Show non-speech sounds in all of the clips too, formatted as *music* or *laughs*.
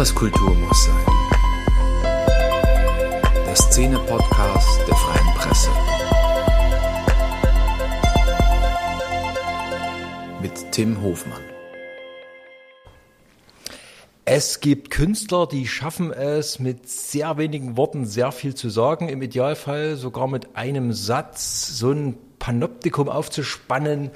was Kultur muss sein. Der Szene-Podcast der Freien Presse. Mit Tim Hofmann. Es gibt Künstler, die schaffen es, mit sehr wenigen Worten sehr viel zu sagen. Im Idealfall sogar mit einem Satz so ein Panoptikum aufzuspannen,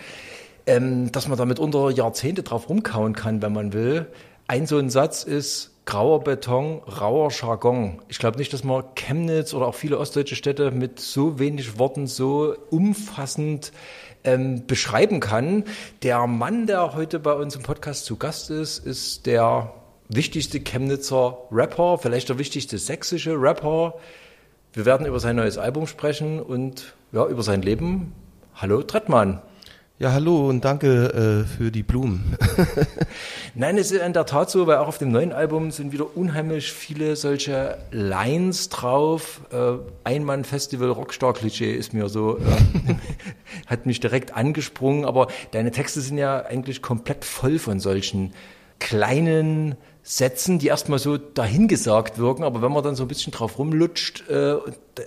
ähm, dass man damit unter Jahrzehnte drauf rumkauen kann, wenn man will. Ein so ein Satz ist grauer Beton, rauer Jargon. Ich glaube nicht, dass man Chemnitz oder auch viele ostdeutsche Städte mit so wenig Worten so umfassend ähm, beschreiben kann. Der Mann, der heute bei uns im Podcast zu Gast ist, ist der wichtigste Chemnitzer Rapper, vielleicht der wichtigste sächsische Rapper. Wir werden über sein neues Album sprechen und ja, über sein Leben. Hallo Trettmann. Ja, hallo und danke äh, für die Blumen. *laughs* Nein, es ist in der Tat so, weil auch auf dem neuen Album sind wieder unheimlich viele solche Lines drauf. Äh, Einmann-Festival Rockstar-Klischee ist mir so, äh, *laughs* hat mich direkt angesprungen, aber deine Texte sind ja eigentlich komplett voll von solchen kleinen Sätzen, die erstmal so dahingesagt wirken, aber wenn man dann so ein bisschen drauf rumlutscht, äh,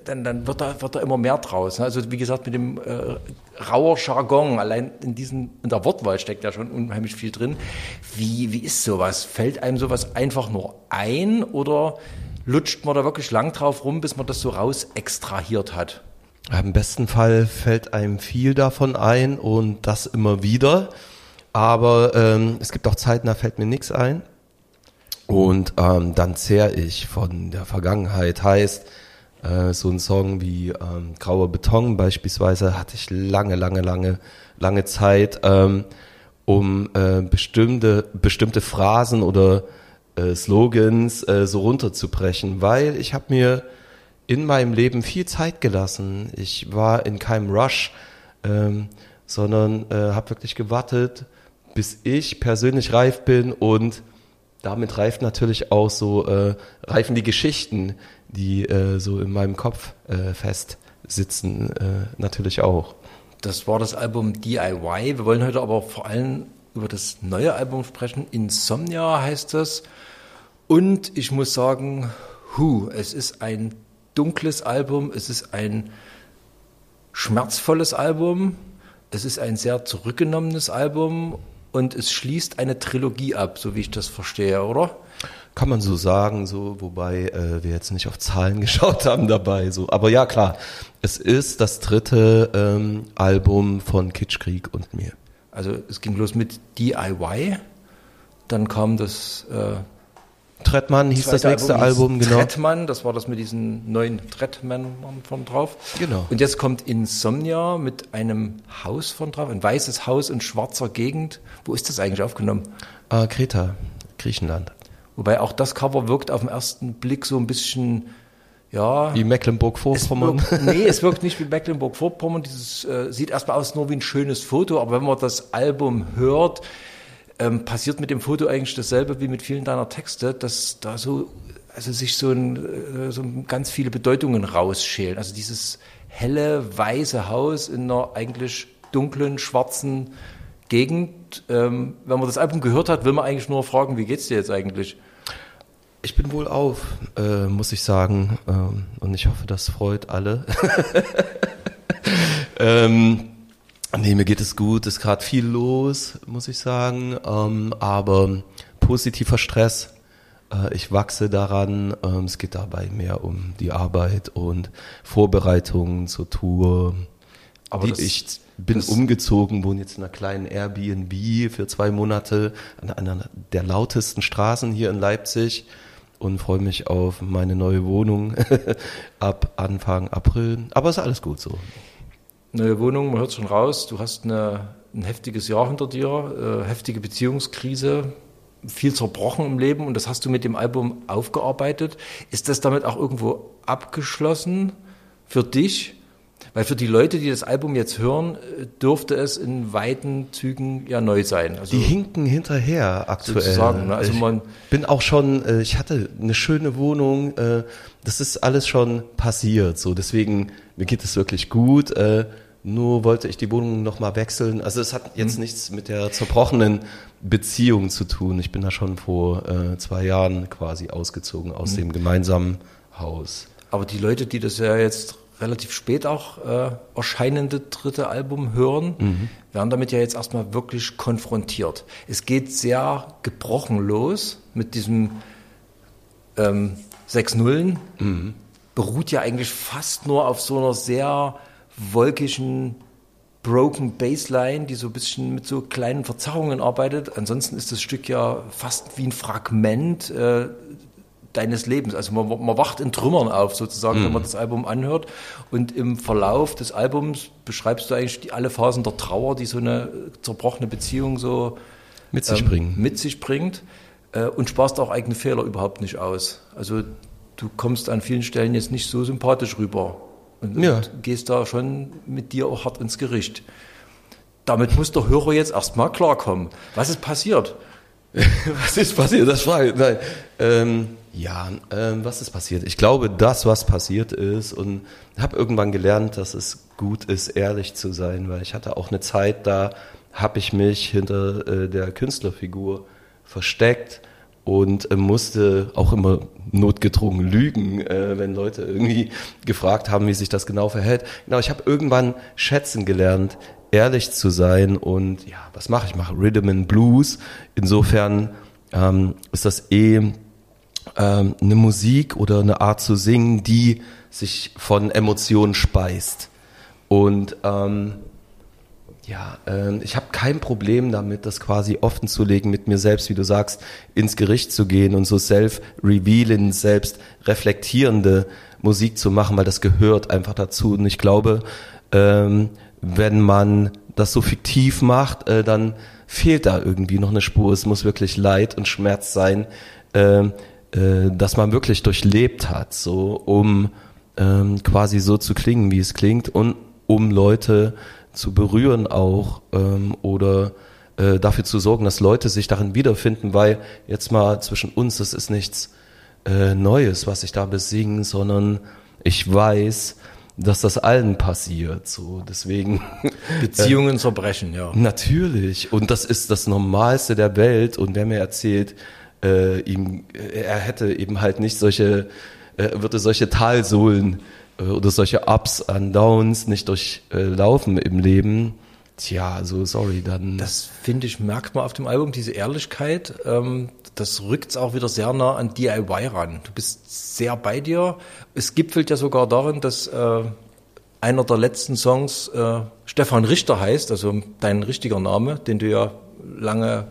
dann, dann wird, da, wird da immer mehr draus. Ne? Also wie gesagt, mit dem äh, rauer Jargon, allein in, diesen, in der Wortwahl steckt ja schon unheimlich viel drin. Wie, wie ist sowas? Fällt einem sowas einfach nur ein oder lutscht man da wirklich lang drauf rum, bis man das so raus extrahiert hat? Im besten Fall fällt einem viel davon ein und das immer wieder. Aber ähm, es gibt auch Zeiten, da fällt mir nichts ein. Und ähm, dann zehr ich von der Vergangenheit. Heißt, äh, so ein Song wie ähm, Grauer Beton beispielsweise hatte ich lange, lange, lange, lange Zeit, ähm, um äh, bestimmte, bestimmte Phrasen oder äh, Slogans äh, so runterzubrechen, weil ich habe mir in meinem Leben viel Zeit gelassen. Ich war in keinem Rush, ähm, sondern äh, habe wirklich gewartet, bis ich persönlich reif bin und damit reift natürlich auch so, äh, reifen die Geschichten, die äh, so in meinem Kopf äh, fest sitzen, äh, natürlich auch. Das war das Album DIY. Wir wollen heute aber vor allem über das neue Album sprechen. Insomnia heißt das. Und ich muss sagen, hu, es ist ein dunkles Album, es ist ein schmerzvolles Album, es ist ein sehr zurückgenommenes Album und es schließt eine Trilogie ab, so wie ich das verstehe, oder? Kann man so sagen, so, wobei äh, wir jetzt nicht auf Zahlen *laughs* geschaut haben dabei. So. Aber ja, klar, es ist das dritte ähm, Album von Kitschkrieg und mir. Also es ging los mit DIY, dann kam das äh, Trettmann hieß das nächste Album, Album genau. Trettmann, das war das mit diesen neuen Trettmann von drauf. Genau. Und jetzt kommt Insomnia mit einem Haus von drauf, ein weißes Haus in schwarzer Gegend. Wo ist das eigentlich aufgenommen? Äh, Kreta, Griechenland. Wobei auch das Cover wirkt auf den ersten Blick so ein bisschen, ja. Wie Mecklenburg-Vorpommern? Nee, es wirkt nicht wie Mecklenburg-Vorpommern. Dieses äh, sieht erstmal aus nur wie ein schönes Foto, aber wenn man das Album hört, ähm, passiert mit dem Foto eigentlich dasselbe wie mit vielen deiner Texte, dass da so, also sich so, ein, äh, so ganz viele Bedeutungen rausschälen. Also dieses helle, weiße Haus in einer eigentlich dunklen, schwarzen Gegend. Ähm, wenn man das Album gehört hat, will man eigentlich nur fragen, wie geht's dir jetzt eigentlich? Ich bin wohl auf, äh, muss ich sagen. Ähm, und ich hoffe, das freut alle. *laughs* ähm, nee, mir geht es gut. Es ist gerade viel los, muss ich sagen. Ähm, aber positiver Stress. Äh, ich wachse daran. Ähm, es geht dabei mehr um die Arbeit und Vorbereitungen zur Tour. Aber die ich bin umgezogen, wohne jetzt in einer kleinen Airbnb für zwei Monate an einer der lautesten Straßen hier in Leipzig und freue mich auf meine neue Wohnung *laughs* ab Anfang April. Aber ist alles gut so. Neue Wohnung, man hört schon raus, du hast eine, ein heftiges Jahr hinter dir, äh, heftige Beziehungskrise, viel zerbrochen im Leben und das hast du mit dem Album aufgearbeitet. Ist das damit auch irgendwo abgeschlossen für dich? Weil für die Leute, die das Album jetzt hören, äh, dürfte es in weiten Zügen ja neu sein. Also die hinken hinterher aktuell. Sozusagen, ne? also man ich bin auch schon, äh, ich hatte eine schöne Wohnung, äh, das ist alles schon passiert. So, deswegen, mir geht es wirklich gut. Nur wollte ich die Wohnung nochmal wechseln. Also es hat jetzt nichts mit der zerbrochenen Beziehung zu tun. Ich bin da schon vor äh, zwei Jahren quasi ausgezogen aus dem gemeinsamen Haus. Aber die Leute, die das ja jetzt relativ spät auch äh, erscheinende dritte Album hören, werden damit ja jetzt erstmal wirklich konfrontiert. Es geht sehr gebrochen los mit diesem ähm, sechs Nullen. Beruht ja eigentlich fast nur auf so einer sehr wolkigen Broken Bassline, die so ein bisschen mit so kleinen Verzerrungen arbeitet. Ansonsten ist das Stück ja fast wie ein Fragment äh, deines Lebens. Also man, man wacht in Trümmern auf sozusagen, wenn man das Album anhört. Und im Verlauf des Albums beschreibst du eigentlich die, alle Phasen der Trauer, die so eine zerbrochene Beziehung so Mit sich ähm, bringen. mit sich bringt äh, und sparst auch eigene Fehler überhaupt nicht aus. Also du kommst an vielen Stellen jetzt nicht so sympathisch rüber und, Ja. und gehst da schon mit dir auch hart ins Gericht. Damit muss der Hörer jetzt erstmal klarkommen. Was ist passiert? *laughs* Was ist passiert? Das frage ich. Nein. Ähm, ja, ähm, was ist passiert? Ich glaube, das, was passiert ist, und habe irgendwann gelernt, dass es gut ist, ehrlich zu sein, weil ich hatte auch eine Zeit, da habe ich mich hinter äh, der Künstlerfigur versteckt und äh, musste auch immer notgedrungen lügen, äh, wenn Leute irgendwie gefragt haben, wie sich das genau verhält. Genau, ich habe irgendwann schätzen gelernt, ehrlich zu sein und ja, was mache ich? Ich mache Rhythm and Blues. Insofern ähm, ist das eh ähm, eine Musik oder eine Art zu singen, die sich von Emotionen speist. Und ähm, ja, ähm, ich habe kein Problem damit, das quasi offen zu legen, mit mir selbst, wie du sagst, ins Gericht zu gehen und so self-revealing, selbst reflektierende Musik zu machen, weil das gehört einfach dazu. Und ich glaube, ähm, wenn man das so fiktiv macht, äh, dann fehlt da irgendwie noch eine Spur. Es muss wirklich Leid und Schmerz sein, ähm, äh, dass man wirklich durchlebt hat, so um ähm, quasi so zu klingen, wie es klingt und um Leute zu berühren auch ähm, oder äh, dafür zu sorgen, dass Leute sich darin wiederfinden, weil jetzt mal zwischen uns, das ist nichts äh, Neues, was ich da besinge, sondern ich weiß, dass das allen passiert. So, deswegen *laughs* Beziehungen zerbrechen, ja. Natürlich. Und das ist das Normalste der Welt. Und wer mir erzählt, äh, ihm, äh, er hätte eben halt nicht solche, äh, würde solche Talsohlen äh, oder solche Ups and Downs nicht durchlaufen im Leben. Tja, so sorry, dann. Das finde ich, merkt man auf dem Album, diese Ehrlichkeit. Ähm, das rückt es auch wieder sehr nah an DIY ran. Du bist sehr bei dir. Es gipfelt ja sogar darin, dass äh, einer der letzten Songs äh, Stefan Richter heißt, also dein richtiger Name, den du ja lange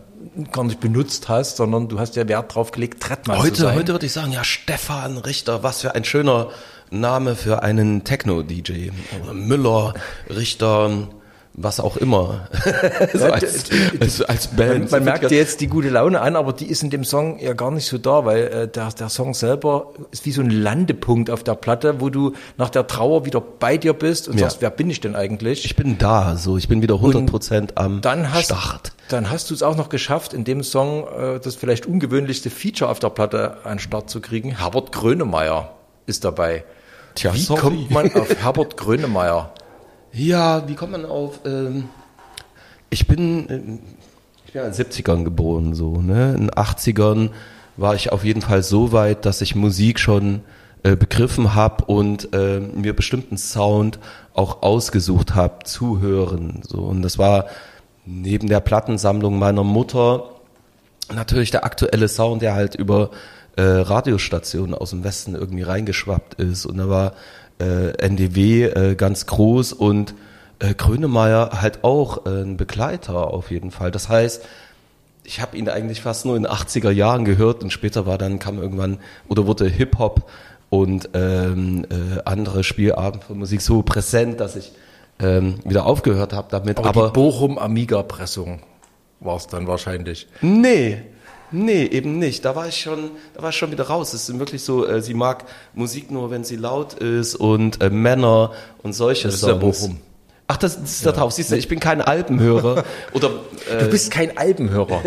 gar nicht benutzt hast, sondern du hast ja Wert drauf gelegt, Trettmann zu Heute, sein. heute würde ich sagen, ja, Stefan Richter, was für ein schöner Name für einen Techno-DJ. Müller, Richter, was auch immer. *laughs* so als, als, als Band. Man, man merkt dir jetzt die gute Laune an, aber die ist in dem Song ja gar nicht so da, weil äh, der, der Song selber ist wie so ein Landepunkt auf der Platte, wo du nach der Trauer wieder bei dir bist und Ja. sagst, wer bin ich denn eigentlich? Ich bin da, so. Ich bin wieder 100% am dann hast, Start. Dann hast du es auch noch geschafft, in dem Song äh, das vielleicht ungewöhnlichste Feature auf der Platte an Start zu kriegen. Herbert Grönemeyer ist dabei. Tja, Wie sorry. kommt man auf *laughs* Herbert Grönemeyer? Ja, wie kommt man auf? Ähm, ich bin, ähm, ich bin in den 70ern geboren, so, ne? In den 80ern war ich auf jeden Fall so weit, dass ich Musik schon äh, begriffen habe und äh, mir bestimmten Sound auch ausgesucht habe zu hören. So. Und das war neben der Plattensammlung meiner Mutter natürlich der aktuelle Sound, der halt über äh, Radiostationen aus dem Westen irgendwie reingeschwappt ist. Und da war äh, NDW äh, ganz groß und äh, Grönemeyer halt auch äh, ein Begleiter auf jeden Fall. Das heißt, ich habe ihn eigentlich fast nur in den 80er Jahren gehört und später war dann, kam irgendwann, oder wurde Hip-Hop und ähm, äh, andere Spielarten von Musik so präsent, dass ich ähm, wieder aufgehört habe damit. Aber, Aber, die Bochum Amiga-Pressung war es dann wahrscheinlich. Nee, nee, eben nicht. Da war ich schon, da war ich schon wieder raus. Es ist wirklich so, äh, sie mag Musik nur, wenn sie laut ist und äh, Männer und solche Das ist ja. Bochum. Ach, das, das ist da drauf. Siehst du, ich bin kein Albenhörer. *laughs* Oder äh, Du bist kein Albenhörer.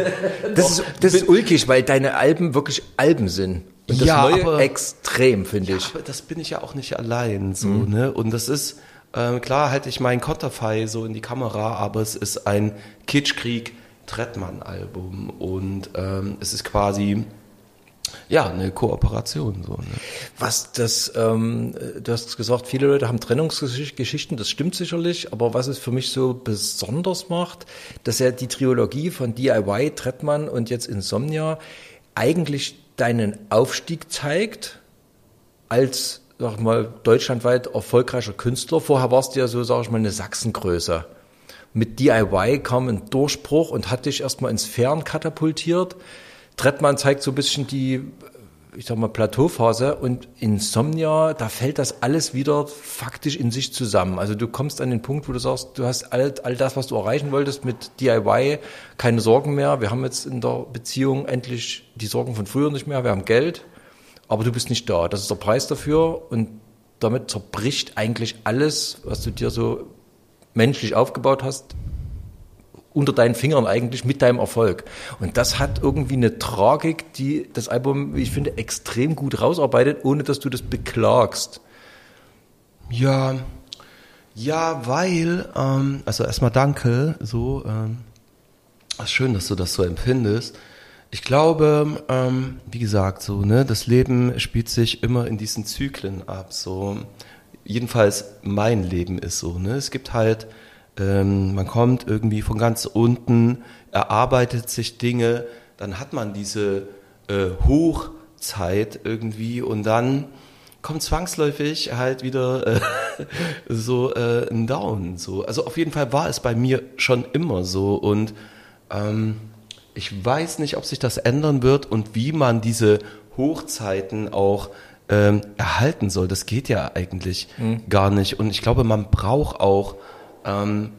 Das ist, das ist ulkig, weil deine Alben wirklich Alben sind. Und das Ja, Neue aber- extrem, finde ich. aber das bin ich ja auch nicht allein so, ne? Und das ist Ähm, klar halte ich meinen Konterfei so in die Kamera, aber es ist ein Kitschkrieg Trettmann-Album und ähm, es ist quasi ja, eine Kooperation. So, ne? Was das, ähm, du hast gesagt, viele Leute haben Trennungsgeschichten, das stimmt sicherlich, aber was es für mich so besonders macht, dass ja die Trilogie von DIY, Trettmann und jetzt Insomnia eigentlich deinen Aufstieg zeigt als, sag mal, deutschlandweit erfolgreicher Künstler. Vorher warst du ja so, sag ich mal, eine Sachsengröße. Mit DIY kam ein Durchbruch und hat dich erstmal ins Fern katapultiert. Trettmann zeigt so ein bisschen die, ich sag mal, Plateauphase und Insomnia, da fällt das alles wieder faktisch in sich zusammen. Also du kommst an den Punkt, wo du sagst, du hast all, all das, was du erreichen wolltest mit DIY, keine Sorgen mehr. Wir haben jetzt in der Beziehung endlich die Sorgen von früher nicht mehr. Wir haben Geld, aber du bist nicht da. Das ist der Preis dafür und damit zerbricht eigentlich alles, was du dir so menschlich aufgebaut hast, unter deinen Fingern eigentlich mit deinem Erfolg. Und das hat irgendwie eine Tragik, die das Album, wie ich finde, extrem gut rausarbeitet, ohne dass du das beklagst. Ja, ja, weil, ähm, also erstmal danke, so, ähm, schön, dass du das so empfindest. Ich glaube, ähm, wie gesagt, so, ne, das Leben spielt sich immer in diesen Zyklen ab, so. Jedenfalls mein Leben ist so, ne. Es gibt halt ähm, man kommt irgendwie von ganz unten, erarbeitet sich Dinge, dann hat man diese äh, Hochzeit irgendwie und dann kommt zwangsläufig halt wieder äh, *laughs* so äh, ein Down. So. Also auf jeden Fall war es bei mir schon immer so und ähm, ich weiß nicht, ob sich das ändern wird und wie man diese Hochzeiten auch ähm, erhalten soll. Das geht ja eigentlich mhm. gar nicht. Und ich glaube, man braucht auch ähm,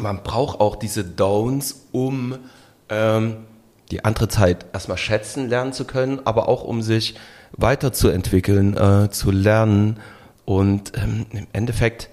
man braucht auch diese Downs, um ähm, die andere Zeit erstmal schätzen lernen zu können, aber auch um sich weiterzuentwickeln, äh, zu lernen. Und ähm, im Endeffekt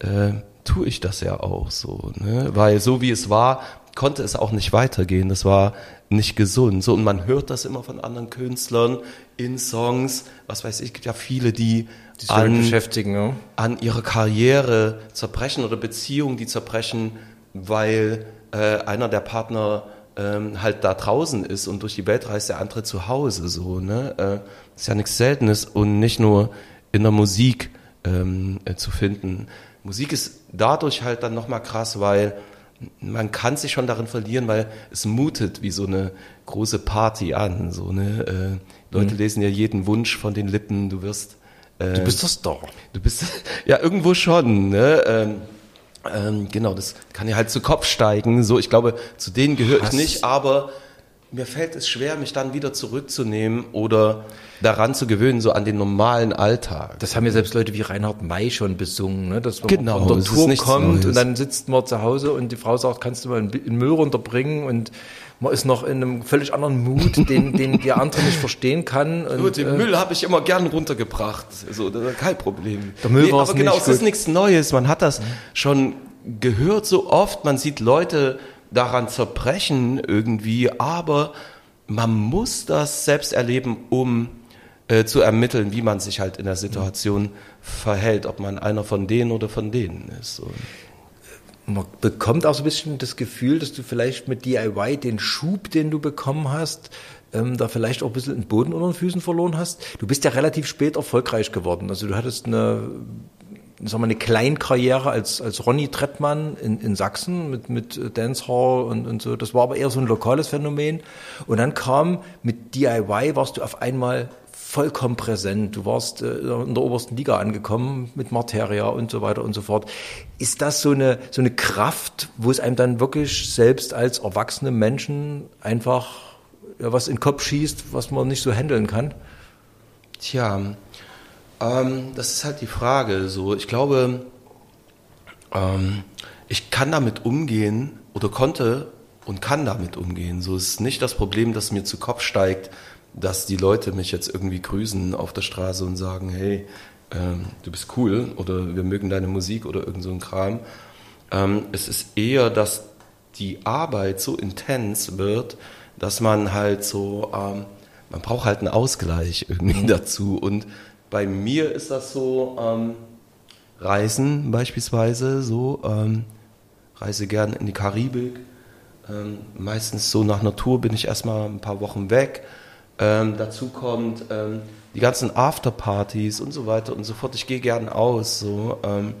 äh, tue ich das ja auch so, ne? weil so wie es war, konnte es auch nicht weitergehen. Das war nicht gesund. So und man hört das immer von anderen Künstlern in Songs. Was weiß ich, gibt ja viele, die die an, beschäftigen, ja. an ihrer Karriere zerbrechen oder Beziehungen, die zerbrechen, weil äh, einer der Partner ähm, halt da draußen ist und durch die Welt reist, der andere zu Hause. So, ne? Äh, ist ja nichts Seltenes und nicht nur in der Musik ähm, äh, zu finden. Musik ist dadurch halt dann nochmal krass, weil man kann sich schon darin verlieren, weil es mutet wie so eine große Party an. So, ne? Äh, Leute mhm. lesen ja jeden Wunsch von den Lippen, du wirst äh, du bist das doch. Du bist *laughs* ja irgendwo schon. Ne? Ähm, ähm, genau, das kann ja halt zu Kopf steigen. So, ich glaube, zu denen gehöre ich nicht, aber mir fällt es schwer, mich dann wieder zurückzunehmen oder daran zu gewöhnen, so an den normalen Alltag. Das haben ja selbst Leute wie Reinhard May schon besungen, ne? dass man genau, von der Tour kommt Neues. und dann sitzt man zu Hause und die Frau sagt, kannst du mal einen Müll runterbringen und man ist noch in einem völlig anderen Mut, *laughs* den, den der andere nicht verstehen kann. Und, und den äh, Müll habe ich immer gern runtergebracht. So, das ist kein Problem. Der Müll nee, aber genau, nicht es ist nichts Neues. Man hat das schon gehört so oft. Man sieht Leute daran zerbrechen irgendwie, aber man muss das selbst erleben, um äh, zu ermitteln, wie man sich halt in der Situation verhält, ob man einer von denen oder von denen ist. So man bekommt auch so ein bisschen das Gefühl, dass du vielleicht mit DIY den Schub, den du bekommen hast, ähm, da vielleicht auch ein bisschen den Boden unter den Füßen verloren hast. Du bist ja relativ spät erfolgreich geworden. Also du hattest eine, sagen wir, eine Kleinkarriere als, als Ronny Trettmann in, in Sachsen mit, mit Dancehall und, und so. Das war aber eher so ein lokales Phänomen. Und dann kam mit DIY warst du auf einmal vollkommen präsent. Du warst äh, in der obersten Liga angekommen mit Materia und so weiter und so fort. Ist das so eine, so eine Kraft, wo es einem dann wirklich selbst als erwachsene Menschen einfach ja, was in den Kopf schießt, was man nicht so handeln kann? Tja, ähm, das ist halt die Frage. So, ich glaube, ähm, ich kann damit umgehen oder konnte und kann damit umgehen. So ist nicht das Problem, das mir zu Kopf steigt, dass die Leute mich jetzt irgendwie grüßen auf der Straße und sagen, hey, ähm, du bist cool oder wir mögen deine Musik oder irgend so ein Kram. Ähm, es ist eher, dass die Arbeit so intens wird, dass man halt so, ähm, man braucht halt einen Ausgleich irgendwie *laughs* dazu. Und bei mir ist das so, ähm, Reisen beispielsweise, so, ähm, reise gern in die Karibik. Ähm, meistens so nach Natur bin ich erstmal ein paar Wochen weg. Ähm, dazu kommt ähm, die ganzen Afterpartys und so weiter und so fort. Ich gehe gern aus. So, ähm,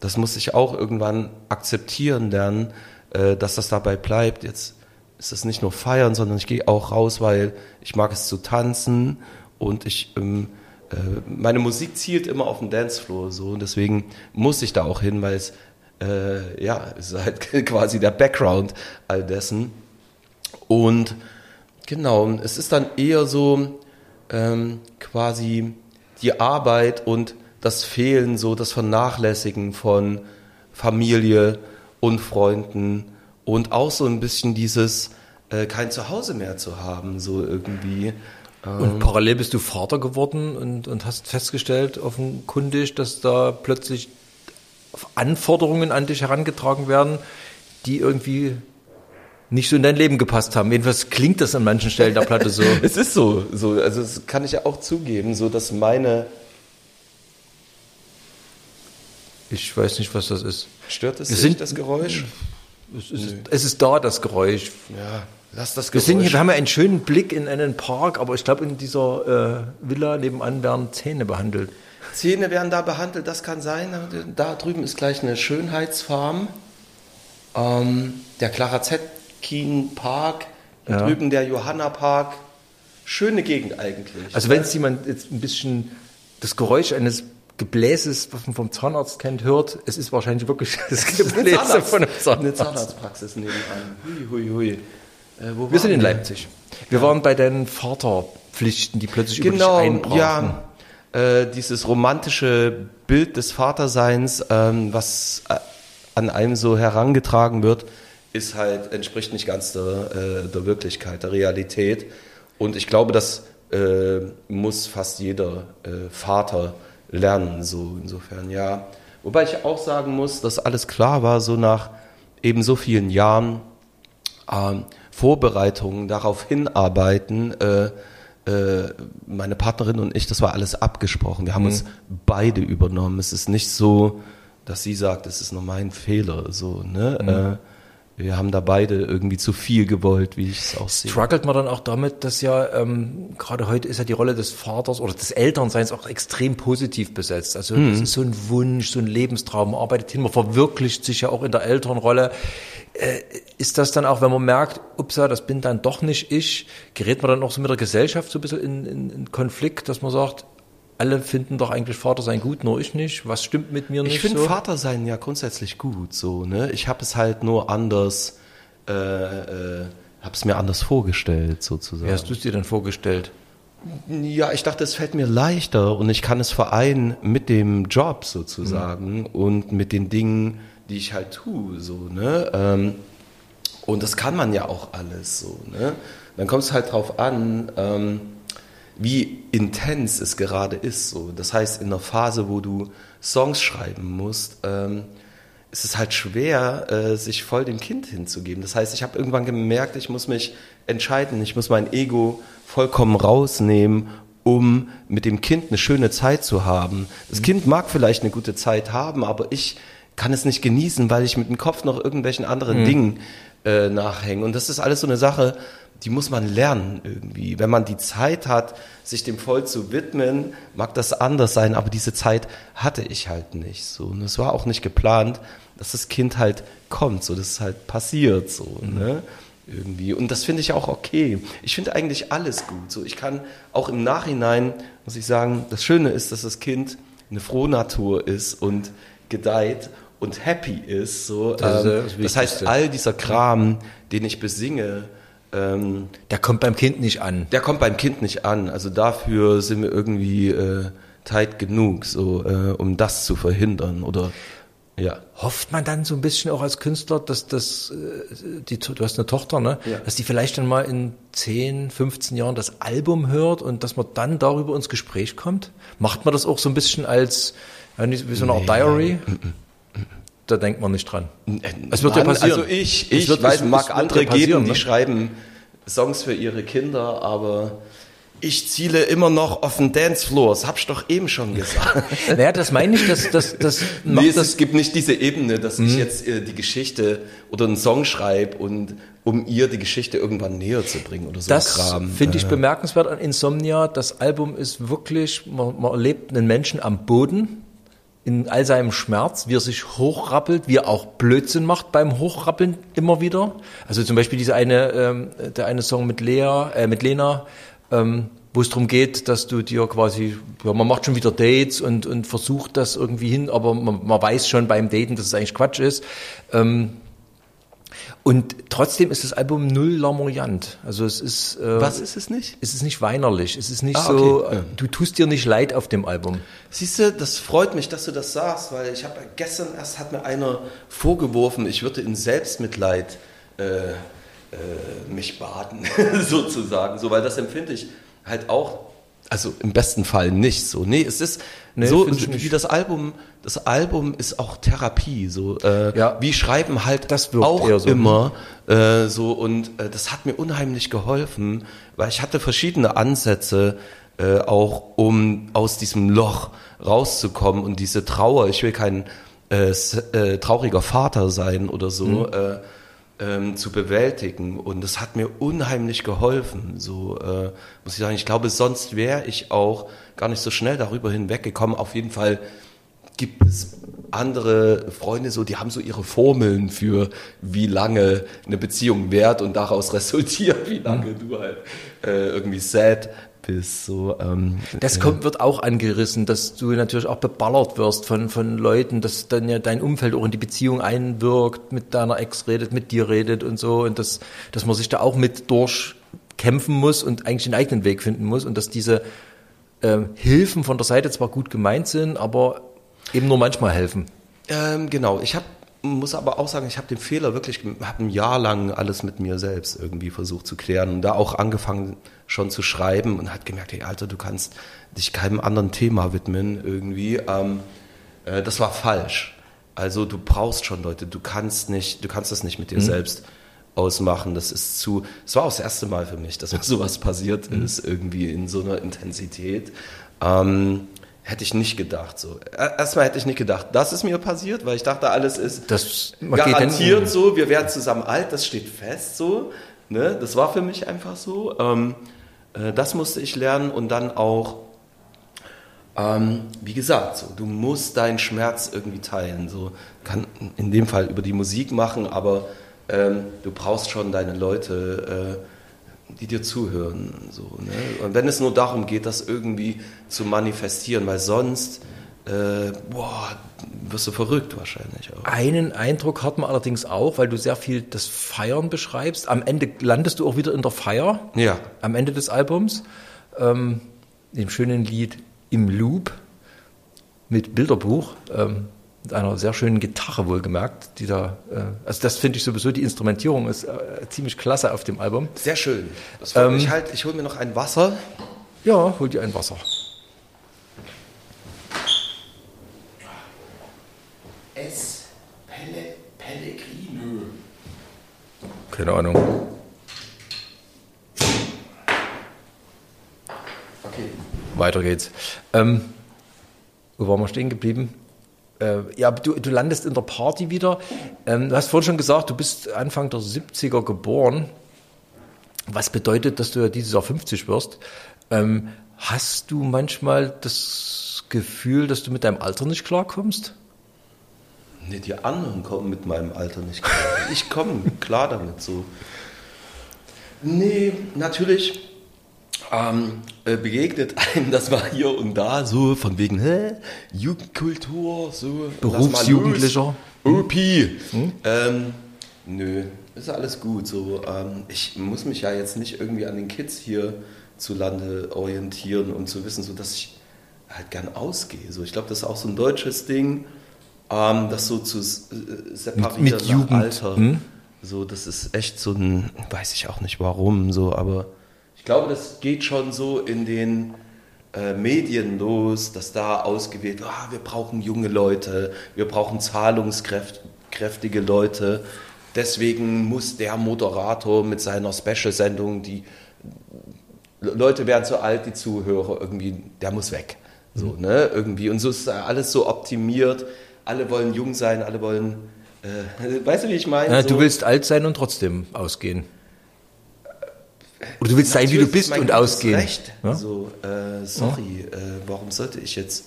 das muss ich auch irgendwann akzeptieren lernen, äh, dass das dabei bleibt. Jetzt ist es nicht nur feiern, sondern ich gehe auch raus, weil ich mag es zu tanzen und ich ähm, äh, meine Musik zielt immer auf den Dancefloor so und deswegen muss ich da auch hin, weil es äh, ja ist halt *laughs* quasi der Background all dessen und genau es ist dann eher so ähm, quasi die Arbeit und das Fehlen, so das Vernachlässigen von Familie und Freunden und auch so ein bisschen dieses äh, kein Zuhause mehr zu haben, so irgendwie. Und parallel bist du Vater geworden und, und hast festgestellt, offenkundig, dass da plötzlich Anforderungen an dich herangetragen werden, die irgendwie nicht so in dein Leben gepasst haben. Jedenfalls klingt das an manchen Stellen der Platte so. *laughs* es ist so, so, also das kann ich ja auch zugeben, so dass meine. Ich weiß nicht, was das ist. Stört es dich, sind- das Geräusch? Es ist, es ist da, das Geräusch. Ja, lass das Wir, sind hier, wir haben ja einen schönen Blick in einen Park, aber ich glaube, in dieser äh, Villa nebenan werden Zähne behandelt. Zähne werden da behandelt, das kann sein. Da drüben ist gleich eine Schönheitsfarm. Ähm, der Clara Zetkin Park, Ja. drüben der Johanna Park. Schöne Gegend eigentlich. Also wenn es jemand jetzt ein bisschen das Geräusch eines Gebläses, was man vom Zahnarzt kennt, hört, es ist wahrscheinlich wirklich *laughs* das Gebläse von einem eine Zahnarzt. Zahnarztpraxis nebenan. Hui, hui, hui. Äh, wo Wir sind waren in Leipzig. Wir waren bei deinen Vaterpflichten, die plötzlich über Genau, einbrachen. ja. Äh, dieses romantische Bild des Vaterseins, ähm, was äh, an einem so herangetragen wird, ist halt, entspricht nicht ganz der, äh, der Wirklichkeit, der Realität. Und ich glaube, das äh, muss fast jeder äh, Vater lernen, so insofern, ja. Wobei ich auch sagen muss, dass alles klar war, so nach eben so vielen Jahren ähm, Vorbereitungen, darauf hinarbeiten, äh, äh, meine Partnerin und ich, das war alles abgesprochen. Wir haben uns beide übernommen. Es ist nicht so, dass sie sagt, es ist nur mein Fehler. So, ne? Äh, wir haben da beide irgendwie zu viel gewollt, wie ich es auch sehe. Struggelt man dann auch damit, dass ja ähm, gerade heute ist ja die Rolle des Vaters oder des Elternseins auch extrem positiv besetzt. Also das ist so ein Wunsch, so ein Lebenstraum, man arbeitet hin, man verwirklicht sich ja auch in der Elternrolle. Äh, ist das dann auch, wenn man merkt, upsa, das bin dann doch nicht ich, gerät man dann auch so mit der Gesellschaft so ein bisschen in, in, in Konflikt, dass man sagt, alle finden doch eigentlich Vater sein gut, nur ich nicht. Was stimmt mit mir nicht Ich finde so? Vater sein ja grundsätzlich gut, so, ne? Ich habe es halt nur anders, äh, äh, habe es mir anders vorgestellt, sozusagen. Wie hast du es dir denn vorgestellt? Ja, ich dachte, es fällt mir leichter und ich kann es vereinen mit dem Job sozusagen und mit den Dingen, die ich halt tue, so, ne? Ähm, und das kann man ja auch alles so, ne? Dann kommt es halt drauf an, ähm, wie intens es gerade ist, so. Das heißt, in einer Phase, wo du Songs schreiben musst, ähm, ist es halt schwer, äh, sich voll dem Kind hinzugeben. Das heißt, ich habe irgendwann gemerkt, ich muss mich entscheiden, ich muss mein Ego vollkommen rausnehmen, um mit dem Kind eine schöne Zeit zu haben. Das Kind mag vielleicht eine gute Zeit haben, aber ich kann es nicht genießen, weil ich mit dem Kopf noch irgendwelchen anderen Dingen äh, nachhänge. Und das ist alles so eine Sache, die muss man lernen irgendwie. Wenn man die Zeit hat, sich dem voll zu widmen, mag das anders sein, aber diese Zeit hatte ich halt nicht so. Und es war auch nicht geplant, dass das Kind halt kommt, so, das ist halt passiert so, ne? Irgendwie. Und das finde ich auch okay. Ich finde eigentlich alles gut. So, ich kann auch im Nachhinein, muss ich sagen, das Schöne ist, dass das Kind eine Frohnatur ist und gedeiht und happy ist. So, Das ist ähm, das das heißt, all dieser Kram, den ich besinge, ähm, Der kommt beim Kind nicht an. der kommt beim Kind nicht an. Also dafür sind wir irgendwie äh, tight genug, so äh, um das zu verhindern. Oder ja. Hofft man dann so ein bisschen auch als Künstler, dass das, äh, die, du hast eine Tochter, ne? Ja. Dass die vielleicht dann mal in 10, 15 Jahren das Album hört und dass man dann darüber ins Gespräch kommt? Macht man das auch so ein bisschen als, wie so eine Art Diary? Da denkt man nicht dran. Es wird ja Mann, passieren. Also ich, Es ich wird- weiß, es- es mag wird andere ja geben, die ne? schreiben Songs für ihre Kinder, aber Ich ziele immer noch auf den Dancefloor, das hab ich doch eben schon gesagt. *laughs* Naja, das meine ich, dass das, das macht nee, es, das es gibt nicht diese Ebene, dass ich jetzt äh, die Geschichte oder einen Song schreibe und um ihr die Geschichte irgendwann näher zu bringen oder so Das finde ich Äh, bemerkenswert an Insomnia. Das Album ist wirklich, man, man erlebt einen Menschen am Boden in all seinem Schmerz, wie er sich hochrappelt, wie er auch Blödsinn macht beim Hochrappeln immer wieder. Also zum Beispiel diese eine, ähm, der eine Song mit Lea, äh, mit Lena, ähm, wo es darum geht, dass du dir quasi, ja, man macht schon wieder Dates und, und versucht das irgendwie hin, aber man, man weiß schon beim Daten, dass es eigentlich Quatsch ist. Ähm, und trotzdem ist das Album null lamoyant. Also es ist, äh, Was ist es nicht? es ist nicht weinerlich. Es ist nicht Ah, so, okay. äh, du tust dir nicht leid auf dem Album. Siehst du, das freut mich, dass du das sagst, weil ich habe gestern erst hat mir einer vorgeworfen, ich würde in Selbstmitleid äh, äh, mich baden, *laughs* sozusagen, so, weil das empfinde ich halt auch, also im besten Fall nicht so. Nee, es ist Nee, so, wie das Album, das Album ist auch Therapie, so, äh, Ja. wie Schreiben halt Das wirkt auch so. immer, äh, so, und äh, das hat mir unheimlich geholfen, weil ich hatte verschiedene Ansätze, äh, auch um aus diesem Loch rauszukommen und diese Trauer, ich will kein äh, äh, trauriger Vater sein oder so, Mhm. äh, ähm, zu bewältigen. Und das hat mir unheimlich geholfen. So äh, muss ich sagen, ich glaube, sonst wäre ich auch gar nicht so schnell darüber hinweggekommen. Auf jeden Fall gibt es andere Freunde so, die haben so ihre Formeln für wie lange eine Beziehung währt und daraus *laughs* resultiert, wie lange du halt äh, irgendwie sad bist. So, ähm, Das kommt, wird auch angerissen, dass du natürlich auch beballert wirst von, von Leuten, dass dann ja dein Umfeld auch in die Beziehung einwirkt, mit deiner Ex redet, mit dir redet und so und dass, dass man sich da auch mit durchkämpfen muss und eigentlich den eigenen Weg finden muss und dass diese ähm, Hilfen von der Seite zwar gut gemeint sind, aber eben nur manchmal helfen. Ähm, genau, ich hab, muss aber auch sagen, ich habe den Fehler wirklich, habe ein Jahr lang alles mit mir selbst irgendwie versucht zu klären und da auch angefangen schon zu schreiben und hat gemerkt, hey Alter, du kannst dich keinem anderen Thema widmen irgendwie. Ähm, äh, das war falsch. Also du brauchst schon Leute, du kannst nicht, du kannst das nicht mit dir selbst ausmachen. Das ist zu, es war auch das erste Mal für mich, dass mir *laughs* sowas passiert ist, irgendwie in so einer Intensität. Ähm, hätte ich nicht gedacht. So. Er- Erstmal hätte ich nicht gedacht, dass es mir passiert, weil ich dachte, alles ist Das garantiert so, wir werden zusammen alt, das steht fest so. Ne? Das war für mich einfach so. Ähm, äh, das musste ich lernen und dann auch, ähm, wie gesagt, so, du musst deinen Schmerz irgendwie teilen. So. Kann in dem Fall über die Musik machen, aber ähm, du brauchst schon deine Leute, äh, die dir zuhören. So, ne? Und wenn es nur darum geht, das irgendwie zu manifestieren, weil sonst äh, boah, wirst du verrückt wahrscheinlich auch. Einen Eindruck hat man allerdings auch, weil du sehr viel das Feiern beschreibst. Am Ende landest du auch wieder in der Feier. Ja. Am Ende des Albums. Ähm, dem schönen Lied Im Loop mit Bilderbuch. Ähm, mit einer sehr schönen Gitarre wohlgemerkt, die da, äh, also das finde ich sowieso, die Instrumentierung ist äh, ziemlich klasse auf dem Album. Sehr schön. Ähm, mich halt. Ich hole mir noch ein Wasser. Ja, hol dir ein Wasser. Es Pelle, Pellegrino. Keine Ahnung. Okay. Weiter geht's. Ähm, wo waren wir stehen geblieben? Äh, ja, du, du landest in der Party wieder. Ähm, du hast vorhin schon gesagt, du bist Anfang der 70er geboren. Was bedeutet, dass du ja dieses Jahr 50 wirst. Ähm, hast du manchmal das Gefühl, dass du mit deinem Alter nicht klarkommst? Nee, die anderen kommen mit meinem Alter nicht klar. Ich komme klar damit so. Nee, natürlich ähm, äh, begegnet einem das mal hier und da so von wegen hä? Jugendkultur, so. Berufsjugendlicher. OP. Ähm, nö, ist alles gut. So, ähm, ich muss mich ja jetzt nicht irgendwie an den Kids hier zu Lande orientieren, um zu wissen, so dass ich halt gern ausgehe. So, ich glaube, das ist auch so ein deutsches Ding, ähm, das so zu äh, separieren Mit- mit Jugend, Alter. hm? So, das ist echt so ein, weiß ich auch nicht warum, so, aber ich glaube, das geht schon so in den äh, Medien los, dass da ausgewählt wird, ah, wir brauchen junge Leute, wir brauchen zahlungskräftige Leute. Deswegen muss der Moderator mit seiner Special-Sendung die Leute werden zu alt, die Zuhörer, irgendwie, der muss weg. So, ne, irgendwie. Und so ist alles so optimiert. Alle wollen jung sein, alle wollen, äh, *laughs* weißt du, wie ich meine? Ja, so, du willst alt sein und trotzdem ausgehen. Oder du willst sein, wie du bist und ausgehen. Recht. Ja? So, äh, sorry, äh, warum sollte ich jetzt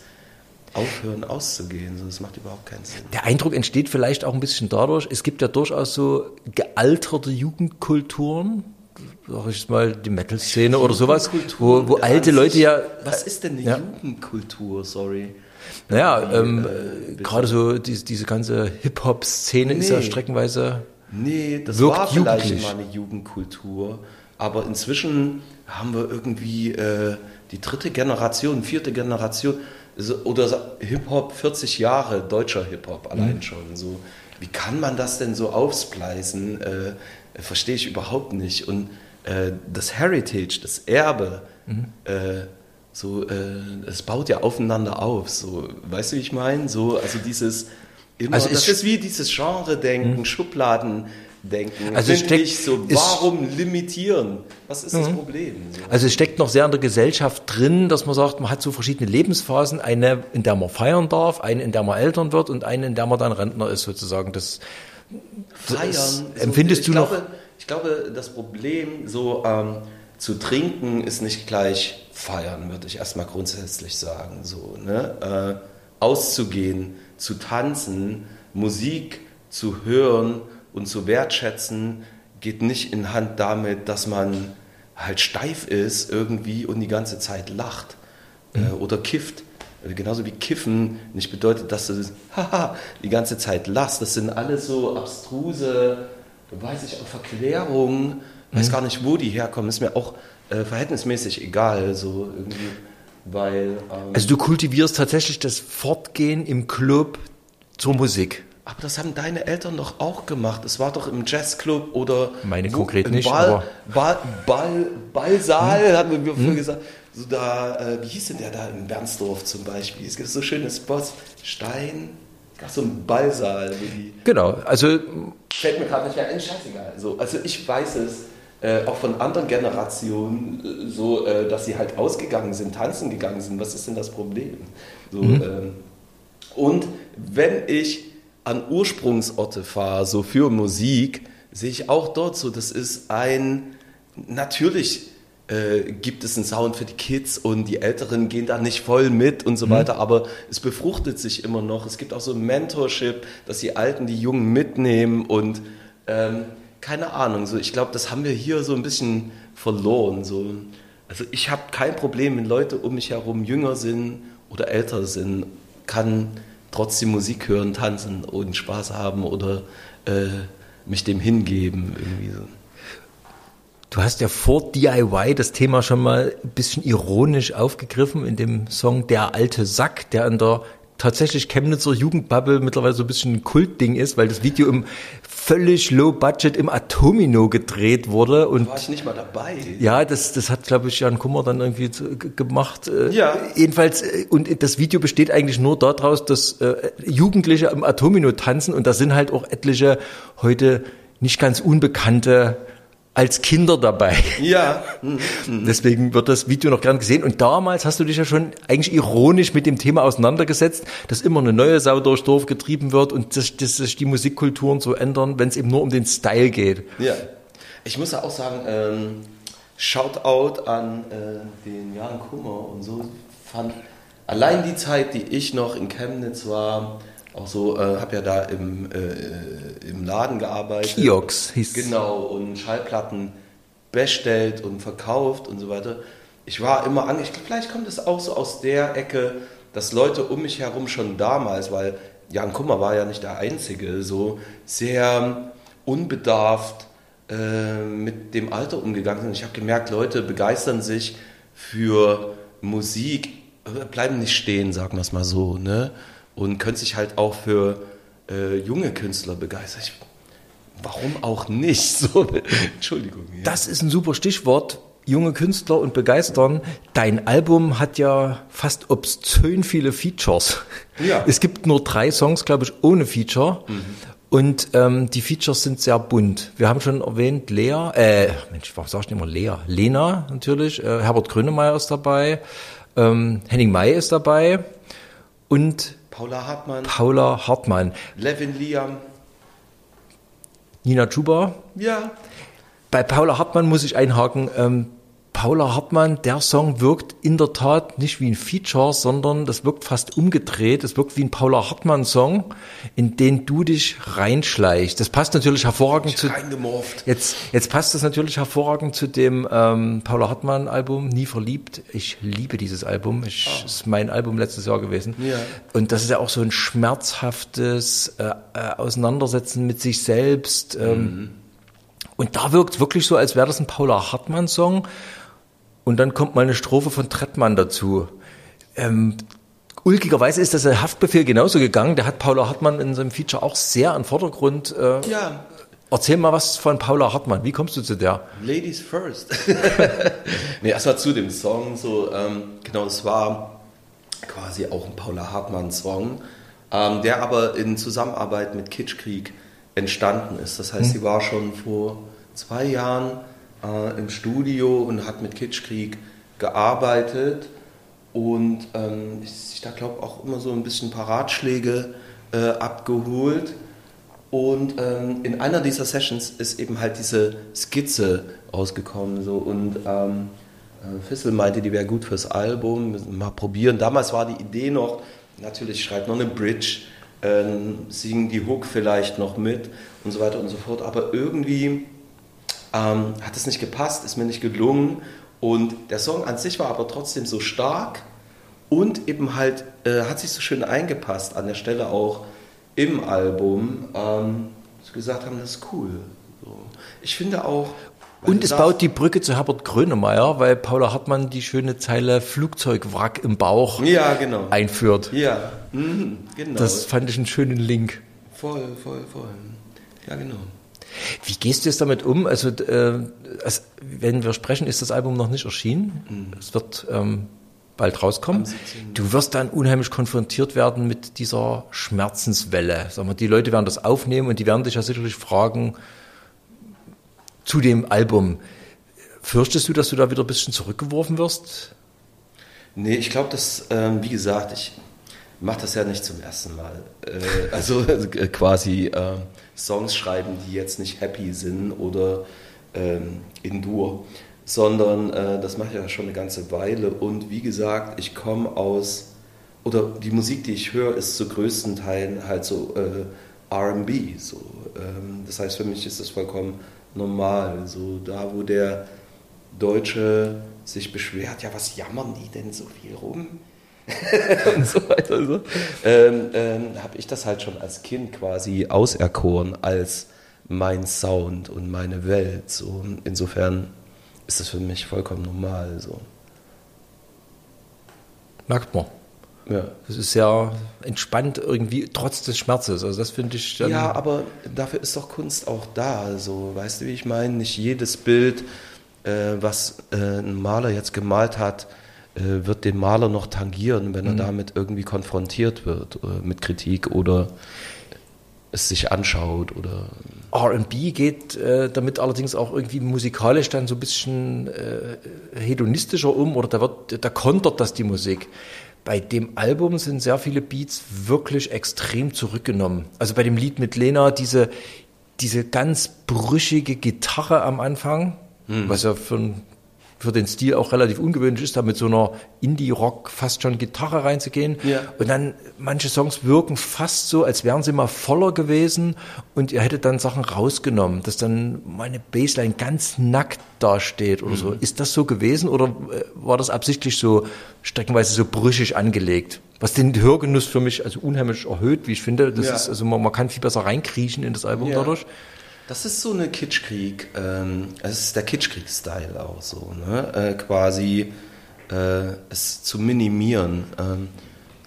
aufhören auszugehen? So, das macht überhaupt keinen Sinn. Der Eindruck entsteht vielleicht auch ein bisschen dadurch, es gibt ja durchaus so gealterte Jugendkulturen, sag ich jetzt mal, die Metal-Szene oder sowas, wo, wo alte Leute ja, Was ist denn eine Ja. Jugendkultur? Sorry. naja, ähm, äh, gerade so diese, diese ganze Hip-Hop-Szene ist ja Nee. streckenweise, Nee, das war vielleicht mal eine Jugendkultur. Aber inzwischen haben wir irgendwie äh, die dritte Generation, vierte Generation oder Hip-Hop 40 Jahre, deutscher Hip-Hop allein schon. So, wie kann man das denn so aufspleisen? Äh, verstehe ich überhaupt nicht. Und äh, das Heritage, das Erbe, äh, so, äh, es baut ja aufeinander auf. So, weißt du, wie ich meine? So, also dieses immer, Also das es- ist wie dieses Genre-Denken, Schubladen-Denken. Also es steckt- so, warum limitieren? Was ist das Problem? So. also es steckt noch sehr in der Gesellschaft drin, dass man sagt, man hat so verschiedene Lebensphasen, eine, in der man feiern darf, eine, in der man Eltern wird und eine, in der man dann Rentner ist sozusagen. Das, Feiern. So, empfindest ich du noch- glaube, Ich glaube, das Problem, so ähm, zu trinken, ist nicht gleich feiern, würde ich erstmal grundsätzlich sagen. So, ne? äh, auszugehen, zu tanzen, Musik zu hören und zu wertschätzen, geht nicht in Hand damit, dass man halt steif ist irgendwie und die ganze Zeit lacht äh, oder kifft. Äh, Genauso wie Kiffen nicht bedeutet, dass du *laughs* haha, die ganze Zeit lachst. Das sind alles so abstruse, weiß ich auch, Verklärungen. Weiß gar nicht, wo die herkommen. Ist mir auch äh, verhältnismäßig egal. So irgendwie, weil. Ähm, also du kultivierst tatsächlich das Fortgehen im Club zur Musik. Aber das haben deine Eltern doch auch gemacht. Es war doch im Jazzclub oder. Meine konkret nicht, Ball, Hm? Ball, Ball, Ballsaal, hatten wir früher gesagt. So da, äh, wie hieß denn der da in Bernsdorf zum Beispiel? Es gibt so schöne Spots. Stein. Gab so einen Ballsaal, die. Genau, also Fällt mir gerade nicht mehr ein, scheißegal. So, also ich weiß es äh, auch von anderen Generationen, so, äh, dass sie halt ausgegangen sind, tanzen gegangen sind. Was ist denn das Problem? So, ähm, und wenn ich an Ursprungsorte fahre, so für Musik, sehe ich auch dort so, das ist ein, natürlich äh, gibt es einen Sound für die Kids und die Älteren gehen da nicht voll mit und so weiter, aber es befruchtet sich immer noch. Es gibt auch so ein Mentorship, dass die Alten die Jungen mitnehmen und ähm, keine Ahnung, so ich glaube, das haben wir hier so ein bisschen verloren. So. Also ich habe kein Problem, wenn Leute um mich herum jünger sind oder älter sind, kann trotzdem Musik hören, tanzen und Spaß haben oder äh, mich dem hingeben. Irgendwie so. Du hast ja vor DIY das Thema schon mal ein bisschen ironisch aufgegriffen in dem Song Der alte Sack, der in der tatsächlich Chemnitzer Jugendbubble mittlerweile so ein bisschen ein Kultding ist, weil das Video im völlig low budget im Atomino gedreht wurde und War ich nicht mal dabei. ja, das, das hat, glaube ich, Jan Kummer dann irgendwie gemacht. Äh, Ja. Jedenfalls, äh, und das Video besteht eigentlich nur daraus, dass äh, Jugendliche im Atomino tanzen und da sind halt auch etliche heute nicht ganz unbekannte als Kinder dabei. Ja, *laughs* Deswegen wird das Video noch gern gesehen. Und damals hast du dich ja schon eigentlich ironisch mit dem Thema auseinandergesetzt, dass immer eine neue Sau durchs Dorf getrieben wird und dass, dass sich die Musikkulturen so ändern, wenn es eben nur um den Style geht. ja. Ich muss ja auch sagen, ähm, Shoutout an äh, den Jan Kummer und so. Fand allein die Zeit, die ich noch in Chemnitz war, auch so, äh, habe ja da im, äh, im Laden gearbeitet. Kiox hieß Genau, und Schallplatten bestellt und verkauft und so weiter. Ich war immer an, ich glaub, vielleicht kommt es auch so aus der Ecke, dass Leute um mich herum schon damals, weil Jan Kummer war ja nicht der Einzige, so sehr unbedarft äh, mit dem Alter umgegangen sind. Ich habe gemerkt, Leute begeistern sich für Musik, äh, bleiben nicht stehen, sagen wir es mal so, ne? Und können sich halt auch für äh, junge Künstler begeistern. Ich, warum auch nicht? *laughs* So, Entschuldigung. Ja. Das ist ein super Stichwort. Junge Künstler und begeistern. Dein Album hat ja fast obszön viele Features. Ja. Es gibt nur drei Songs, glaube ich, ohne Feature. Und ähm, die Features sind sehr bunt. Wir haben schon erwähnt, Lea, äh, Mensch, warum sag ich nicht immer Lea? Lena natürlich, äh, Herbert Grönemeyer ist dabei, ähm, Henning May ist dabei und Paula Hartmann, Paula Hartmann, Levin Liam. Nina Chuba. Ja. Bei Paula Hartmann muss ich einhaken. Ähm, Paula Hartmann, der Song wirkt in der Tat nicht wie ein Feature, sondern das wirkt fast umgedreht. Es wirkt wie ein Paula Hartmann-Song, in den du dich reinschleichst. Das passt natürlich hervorragend zu. Jetzt, jetzt passt das natürlich hervorragend zu dem ähm, Paula Hartmann-Album Nie verliebt. Ich liebe dieses Album. Ich, Ah. ist mein Album letztes Jahr gewesen. Ja. Und das ist ja auch so ein schmerzhaftes äh, äh, Auseinandersetzen mit sich selbst. Ähm, Mhm. Und da wirkt wirklich so, als wäre das ein Paula Hartmann-Song. Und dann kommt mal eine Strophe von Trettmann dazu. Ähm, ulkigerweise ist das der Haftbefehl genauso gegangen. Der hat Paula Hartmann in seinem Feature auch sehr an Vordergrund. Äh, Ja, Erzähl mal was von Paula Hartmann. Wie kommst du zu der? Ladies first. *laughs* nee, erstmal zu dem Song. So, ähm, genau, es war quasi auch ein Paula Hartmann-Song, ähm, der aber in Zusammenarbeit mit Kitschkrieg entstanden ist. Das heißt, sie war schon vor zwei Jahren äh, im Studio und hat mit Kitschkrieg gearbeitet und ähm, sich da, glaube ich, auch immer so ein bisschen ein paar Ratschläge äh, abgeholt. Und ähm, in einer dieser Sessions ist eben halt diese Skizze rausgekommen. So, und ähm, äh, Fissel meinte, die wäre gut fürs Album. Mal probieren. Damals war die Idee noch, natürlich schreibt noch eine Bridge, ähm, singen die Hook vielleicht noch mit und so weiter und so fort. Aber irgendwie ähm, hat es nicht gepasst, ist mir nicht gelungen. Und der Song an sich war aber trotzdem so stark und eben halt äh, hat sich so schön eingepasst an der Stelle auch im Album, ähm, dass wir gesagt haben, das ist cool. So. Ich finde auch. Und es baut die Brücke zu Herbert Grönemeyer, weil Paula Hartmann die schöne Zeile Flugzeugwrack im Bauch Ja, genau. einführt. Ja, mhm, genau. Das fand ich einen schönen Link. voll, voll, voll. Ja, genau. Wie gehst du jetzt damit um? Also, äh, es, wenn wir sprechen, ist das Album noch nicht erschienen. Es wird ähm, bald rauskommen. Am 17.. Du wirst dann unheimlich konfrontiert werden mit dieser Schmerzenswelle. Sag mal, die Leute werden das aufnehmen und die werden dich ja sicherlich fragen zu dem Album. Fürchtest du, dass du da wieder ein bisschen zurückgeworfen wirst? Nee, ich glaube, dass, ähm, wie gesagt, ich mache das ja nicht zum ersten Mal. Äh, also *laughs* äh, quasi äh, Songs schreiben, die jetzt nicht happy sind oder ähm, in Dur, sondern äh, das mache ich ja schon eine ganze Weile. Und wie gesagt, ich komme aus, oder die Musik, die ich höre, ist zu größten Teilen halt so äh, RB. So, ähm, das heißt, für mich ist das vollkommen normal. So da, wo der Deutsche sich beschwert, ja, was jammern die denn so viel rum? *laughs* und so weiter. und So. Ähm, ähm, habe ich das halt schon als Kind quasi auserkoren als mein Sound und meine Welt. So. Insofern ist das für mich vollkommen normal. So. Merkt man. Ja. Das ist sehr entspannt irgendwie, trotz des Schmerzes. Also das finde ich dann... ja, aber dafür ist doch Kunst auch da. So, weißt du, wie ich meine? Nicht jedes Bild, äh, was äh, ein Maler jetzt gemalt hat, äh, wird den Maler noch tangieren, wenn er damit irgendwie konfrontiert wird äh, mit Kritik oder es sich anschaut oder R&B geht äh, damit allerdings auch irgendwie musikalisch dann so ein bisschen äh, hedonistischer um oder da wird, da kontert das die Musik. Bei dem Album sind sehr viele Beats wirklich extrem zurückgenommen. Also bei dem Lied mit Lena diese diese ganz brüchige Gitarre am Anfang, was ja für, ein- für den Stil auch relativ ungewöhnlich ist, da mit so einer Indie-Rock fast schon Gitarre reinzugehen. Ja. Und dann manche Songs wirken fast so, als wären sie mal voller gewesen und ihr hättet dann Sachen rausgenommen, dass dann meine Bassline ganz nackt dasteht oder so. Ist das so gewesen oder äh, war das absichtlich so streckenweise so brüchig angelegt? Was den Hörgenuss für mich also unheimlich erhöht, wie ich finde. Das Ja. ist also man, man kann viel besser reinkriechen in das Album Ja. dadurch. Das ist so eine Kitschkrieg, ähm, es ist der Kitschkrieg-Style auch so, ne? äh, quasi äh, es zu minimieren, ähm,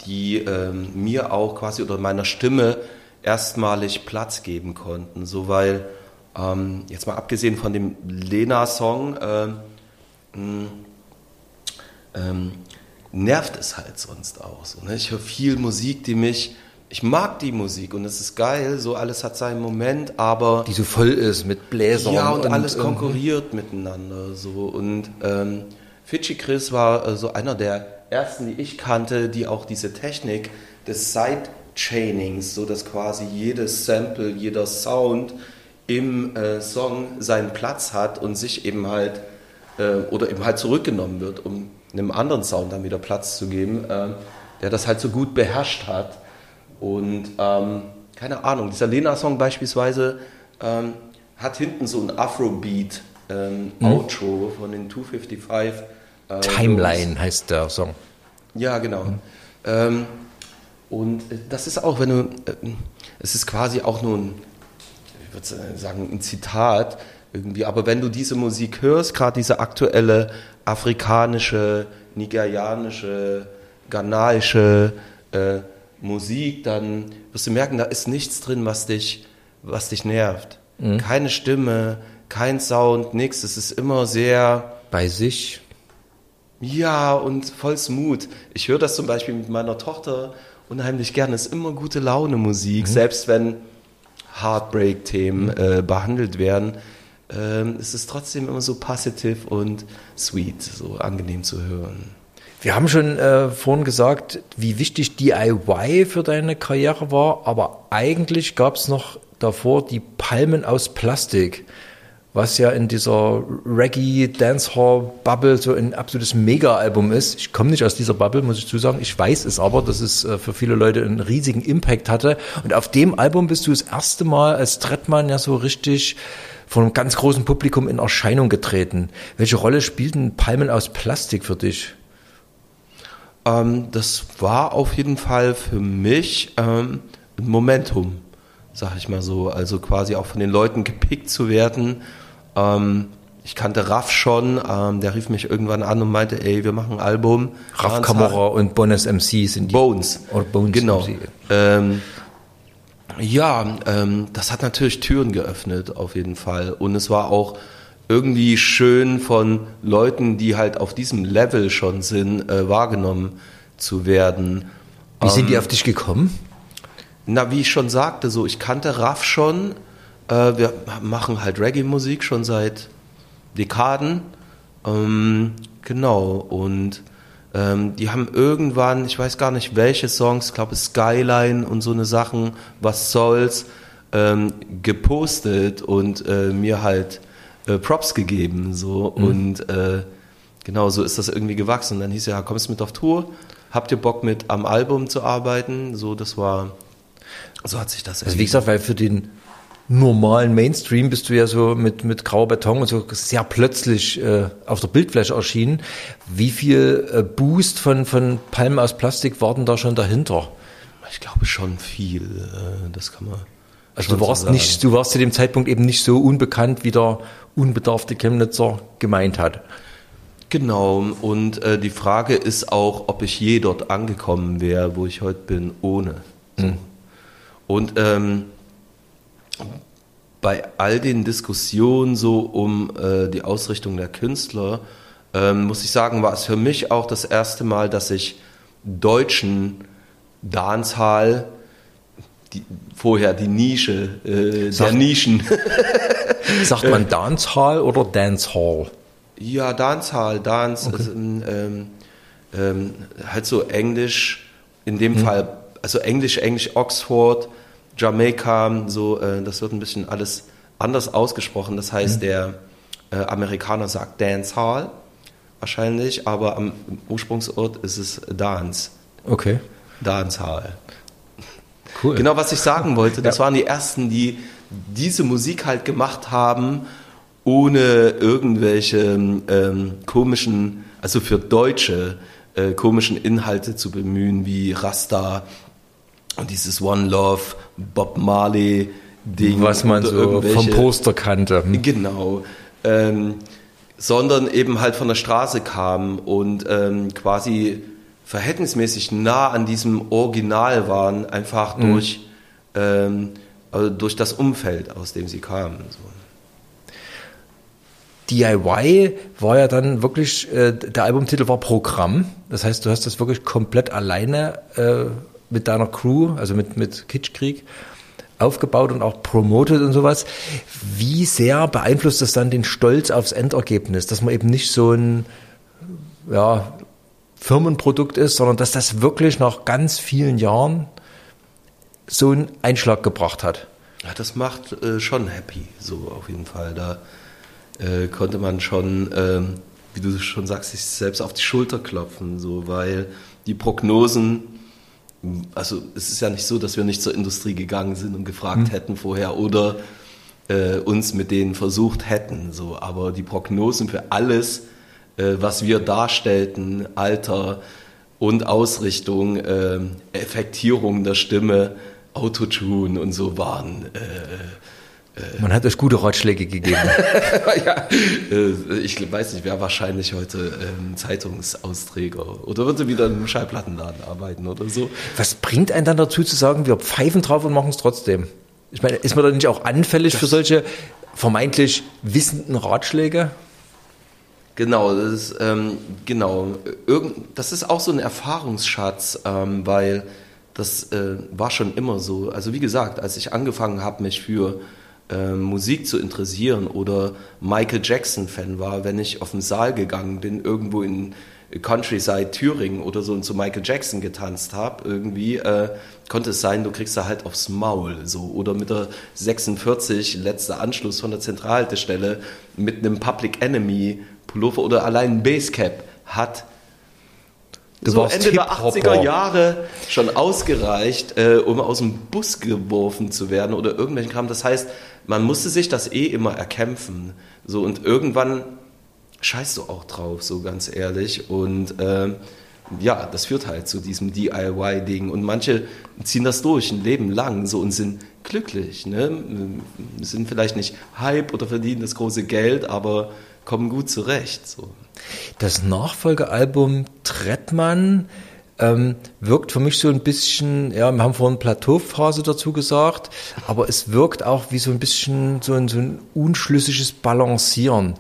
die ähm, mir auch quasi oder meiner Stimme erstmalig Platz geben konnten, so weil ähm, jetzt mal abgesehen von dem Lena-Song ähm, nervt es halt sonst auch so. Ne? Ich höre viel Musik, die mich ich mag die Musik und es ist geil, so alles hat seinen Moment, aber Die so voll ist mit Bläsern. ja und, alles ähm, konkurriert miteinander so und ähm, Fidschi Chris war äh, so einer der ersten, die ich kannte, die auch diese Technik des Sidechainings, so dass quasi jedes Sample, jeder Sound im äh, Song seinen Platz hat und sich eben halt äh, oder eben halt zurückgenommen wird, um einem anderen Sound dann wieder Platz zu geben, äh, der das halt so gut beherrscht hat. Und ähm, keine Ahnung, dieser Lena-Song beispielsweise ähm, hat hinten so ein Afrobeat ähm, Outro von den 255. Äh, Timeline heißt der Song. ja, genau. Ähm, und äh, das ist auch, wenn du, äh, es ist quasi auch nur ein, ich würde sagen, ein Zitat irgendwie, aber wenn du diese Musik hörst, gerade diese aktuelle afrikanische, nigerianische, ghanaische äh, Musik, dann wirst du merken, da ist nichts drin, was dich, was dich nervt. Keine Stimme, kein Sound, nichts. Es ist immer sehr, Bei sich. ja, und voll smooth. Ich höre das zum Beispiel mit meiner Tochter unheimlich gerne. Es ist immer gute Laune Musik, selbst wenn Heartbreak-Themen äh, behandelt werden. Ähm, es ist trotzdem immer so positive und sweet, so angenehm zu hören. Wir haben schon äh, vorhin gesagt, wie wichtig DIY für deine Karriere war, aber eigentlich gab es noch davor die Palmen aus Plastik, was ja in dieser Reggae Dancehall Bubble so ein absolutes Mega-Album ist. Ich komme nicht aus dieser Bubble, muss ich zusagen. Ich weiß es aber, dass es äh, für viele Leute einen riesigen Impact hatte. Und auf dem Album bist du das erste Mal als Trettmann ja so richtig von einem ganz großen Publikum in Erscheinung getreten. Welche Rolle spielten Palmen aus Plastik für dich? Ähm, das war auf jeden Fall für mich ähm, ein Momentum, sag ich mal so. Also quasi auch von den Leuten gepickt zu werden. Ähm, ich kannte Raff schon, ähm, der rief mich irgendwann an und meinte, ey, wir machen ein Album. Raff Kammerer und Bones MC sind die. Bones. Oder Bones Genau. Ähm, ja, ähm, das hat natürlich Türen geöffnet, auf jeden Fall. Und es war auch irgendwie schön von Leuten, die halt auf diesem Level schon sind, äh, wahrgenommen zu werden. Wie sind die auf dich gekommen? Na, wie ich schon sagte, so ich kannte Raff schon. Äh, wir machen halt Reggae-Musik schon seit Dekaden. Ähm, genau. Und ähm, die haben irgendwann, ich weiß gar nicht welche Songs, ich glaube Skyline und so eine Sachen, was soll's, ähm, gepostet und äh, mir halt äh, Props gegeben. So und äh, genau so ist das irgendwie gewachsen. Und dann hieß ja, kommst du mit auf Tour? Habt ihr Bock mit am Album zu arbeiten? So, das war, so hat sich das Also wie gesagt, weil für den normalen Mainstream bist du ja so mit, mit grauer Beton und so sehr plötzlich äh, auf der Bildfläche erschienen. Wie viel äh, Boost von, von Palmen aus Plastik war denn da schon dahinter? Ich glaube schon viel. äh, Das kann man. Also du so warst sagen. nicht, du warst zu dem Zeitpunkt eben nicht so unbekannt, wie der unbedarfte Chemnitzer gemeint hat. Genau. Und äh, die Frage ist auch, ob ich je dort angekommen wäre, wo ich heute bin, ohne. So. Und ähm, bei all den Diskussionen so um äh, die Ausrichtung der Künstler, ähm, muss ich sagen, war es für mich auch das erste Mal, dass ich deutschen Dancehall, die, vorher die Nische, äh, der Sag- Nischen, *laughs* Sagt man Dancehall oder Dancehall? Ja, Dancehall, Dance, ist, ähm, ähm, halt so Englisch, in dem Fall, also Englisch, Englisch, Oxford, Jamaika, so, äh, das wird ein bisschen alles anders ausgesprochen. Das heißt, der äh, Amerikaner sagt Dancehall wahrscheinlich, aber am Ursprungsort ist es Dance, Okay, Dancehall. Cool. Genau, was ich sagen wollte, das waren die ersten, die diese Musik halt gemacht haben, ohne irgendwelche ähm, komischen, also für Deutsche, äh, komischen Inhalte zu bemühen, wie Rasta und dieses One Love, Bob Marley Ding. Was man so vom Poster kannte. Hm. Genau. Ähm, sondern eben halt von der Straße kam und ähm, quasi verhältnismäßig nah an diesem Original waren, einfach durch, ähm, also durch das Umfeld, aus dem sie kamen. So. DIY war ja dann wirklich, äh, der Albumtitel war Programm. Das heißt, du hast das wirklich komplett alleine äh, mit deiner Crew, also mit, mit Kitschkrieg, aufgebaut und auch promotet und sowas. Wie sehr beeinflusst das dann den Stolz aufs Endergebnis, dass man eben nicht so ein ja, Firmenprodukt ist, sondern dass das wirklich nach ganz vielen Jahren so einen Einschlag gebracht hat? Ja, das macht äh, schon happy, so auf jeden Fall. Da äh, konnte man schon, ähm, wie du schon sagst, sich selbst auf die Schulter klopfen, so, weil die Prognosen, also es ist ja nicht so, dass wir nicht zur Industrie gegangen sind und gefragt mhm. hätten vorher oder äh, uns mit denen versucht hätten, so, aber die Prognosen für alles, äh, was wir darstellten, Alter und Ausrichtung, äh, Effektierung der Stimme, Autotune und so waren. Äh, äh Man hat euch gute Ratschläge gegeben. *laughs* ja, äh, ich weiß nicht, wer wahrscheinlich heute ähm, Zeitungsausträger oder würde wieder im Schallplattenladen arbeiten oder so. Was bringt einen dann dazu zu sagen, wir pfeifen drauf und machen es trotzdem? Ich meine, ist man da nicht auch anfällig das für solche vermeintlich wissenden Ratschläge? Genau, das ist, ähm, genau. Irgend, das ist auch so ein Erfahrungsschatz, ähm, weil das äh, war schon immer so. Also wie gesagt, als ich angefangen habe, mich für äh, Musik zu interessieren oder Michael Jackson-Fan war, wenn ich auf den Saal gegangen bin, irgendwo in Countryside Thüringen oder so und zu Michael Jackson getanzt habe, irgendwie äh, konnte es sein, du kriegst da halt aufs Maul so oder mit der 46 letzter Anschluss von der Zentralhaltestelle mit einem Public Enemy Pullover oder allein ein Basecap hat so Ende der 80er Jahre schon ausgereicht, äh, um aus dem Bus geworfen zu werden oder irgendwelchen Kram. Das heißt, man musste sich das eh immer erkämpfen. So und irgendwann scheißt du auch drauf, so ganz ehrlich. Und äh, ja, das führt halt zu diesem DIY-Ding. Und manche ziehen das durch ein Leben lang so und sind glücklich. Ne? Sind vielleicht nicht Hype oder verdienen das große Geld, aber kommen gut zurecht. So. Das Nachfolgealbum Trettmann ähm, wirkt für mich so ein bisschen, ja, wir haben vorhin Plateauphase dazu gesagt, aber es wirkt auch wie so ein bisschen so ein, so ein unschlüssiges Balancieren.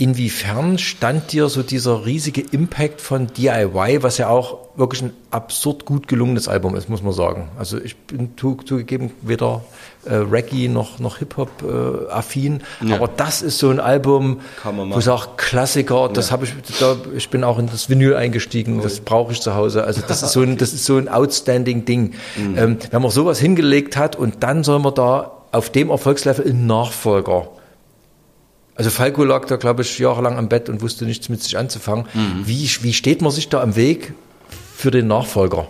Inwiefern stand dir so dieser riesige Impact von DIY, was ja auch wirklich ein absurd gut gelungenes Album ist, muss man sagen. Also ich bin zugegeben weder äh, Reggae noch, noch Hip-Hop äh, affin, ja. aber das ist so ein Album, wo ich sage, Klassiker, das ja. habe ich, da, ich bin auch in das Vinyl eingestiegen, oh. das brauche ich zu Hause. Also das ist so ein, das ist so ein outstanding Ding. Mhm. Ähm, wenn man sowas hingelegt hat und dann soll man da auf dem Erfolgslevel einen Nachfolger also Falco lag da, glaube ich, jahrelang am Bett und wusste nichts mit sich anzufangen. Mhm. Wie, wie steht man sich da am Weg für den Nachfolger?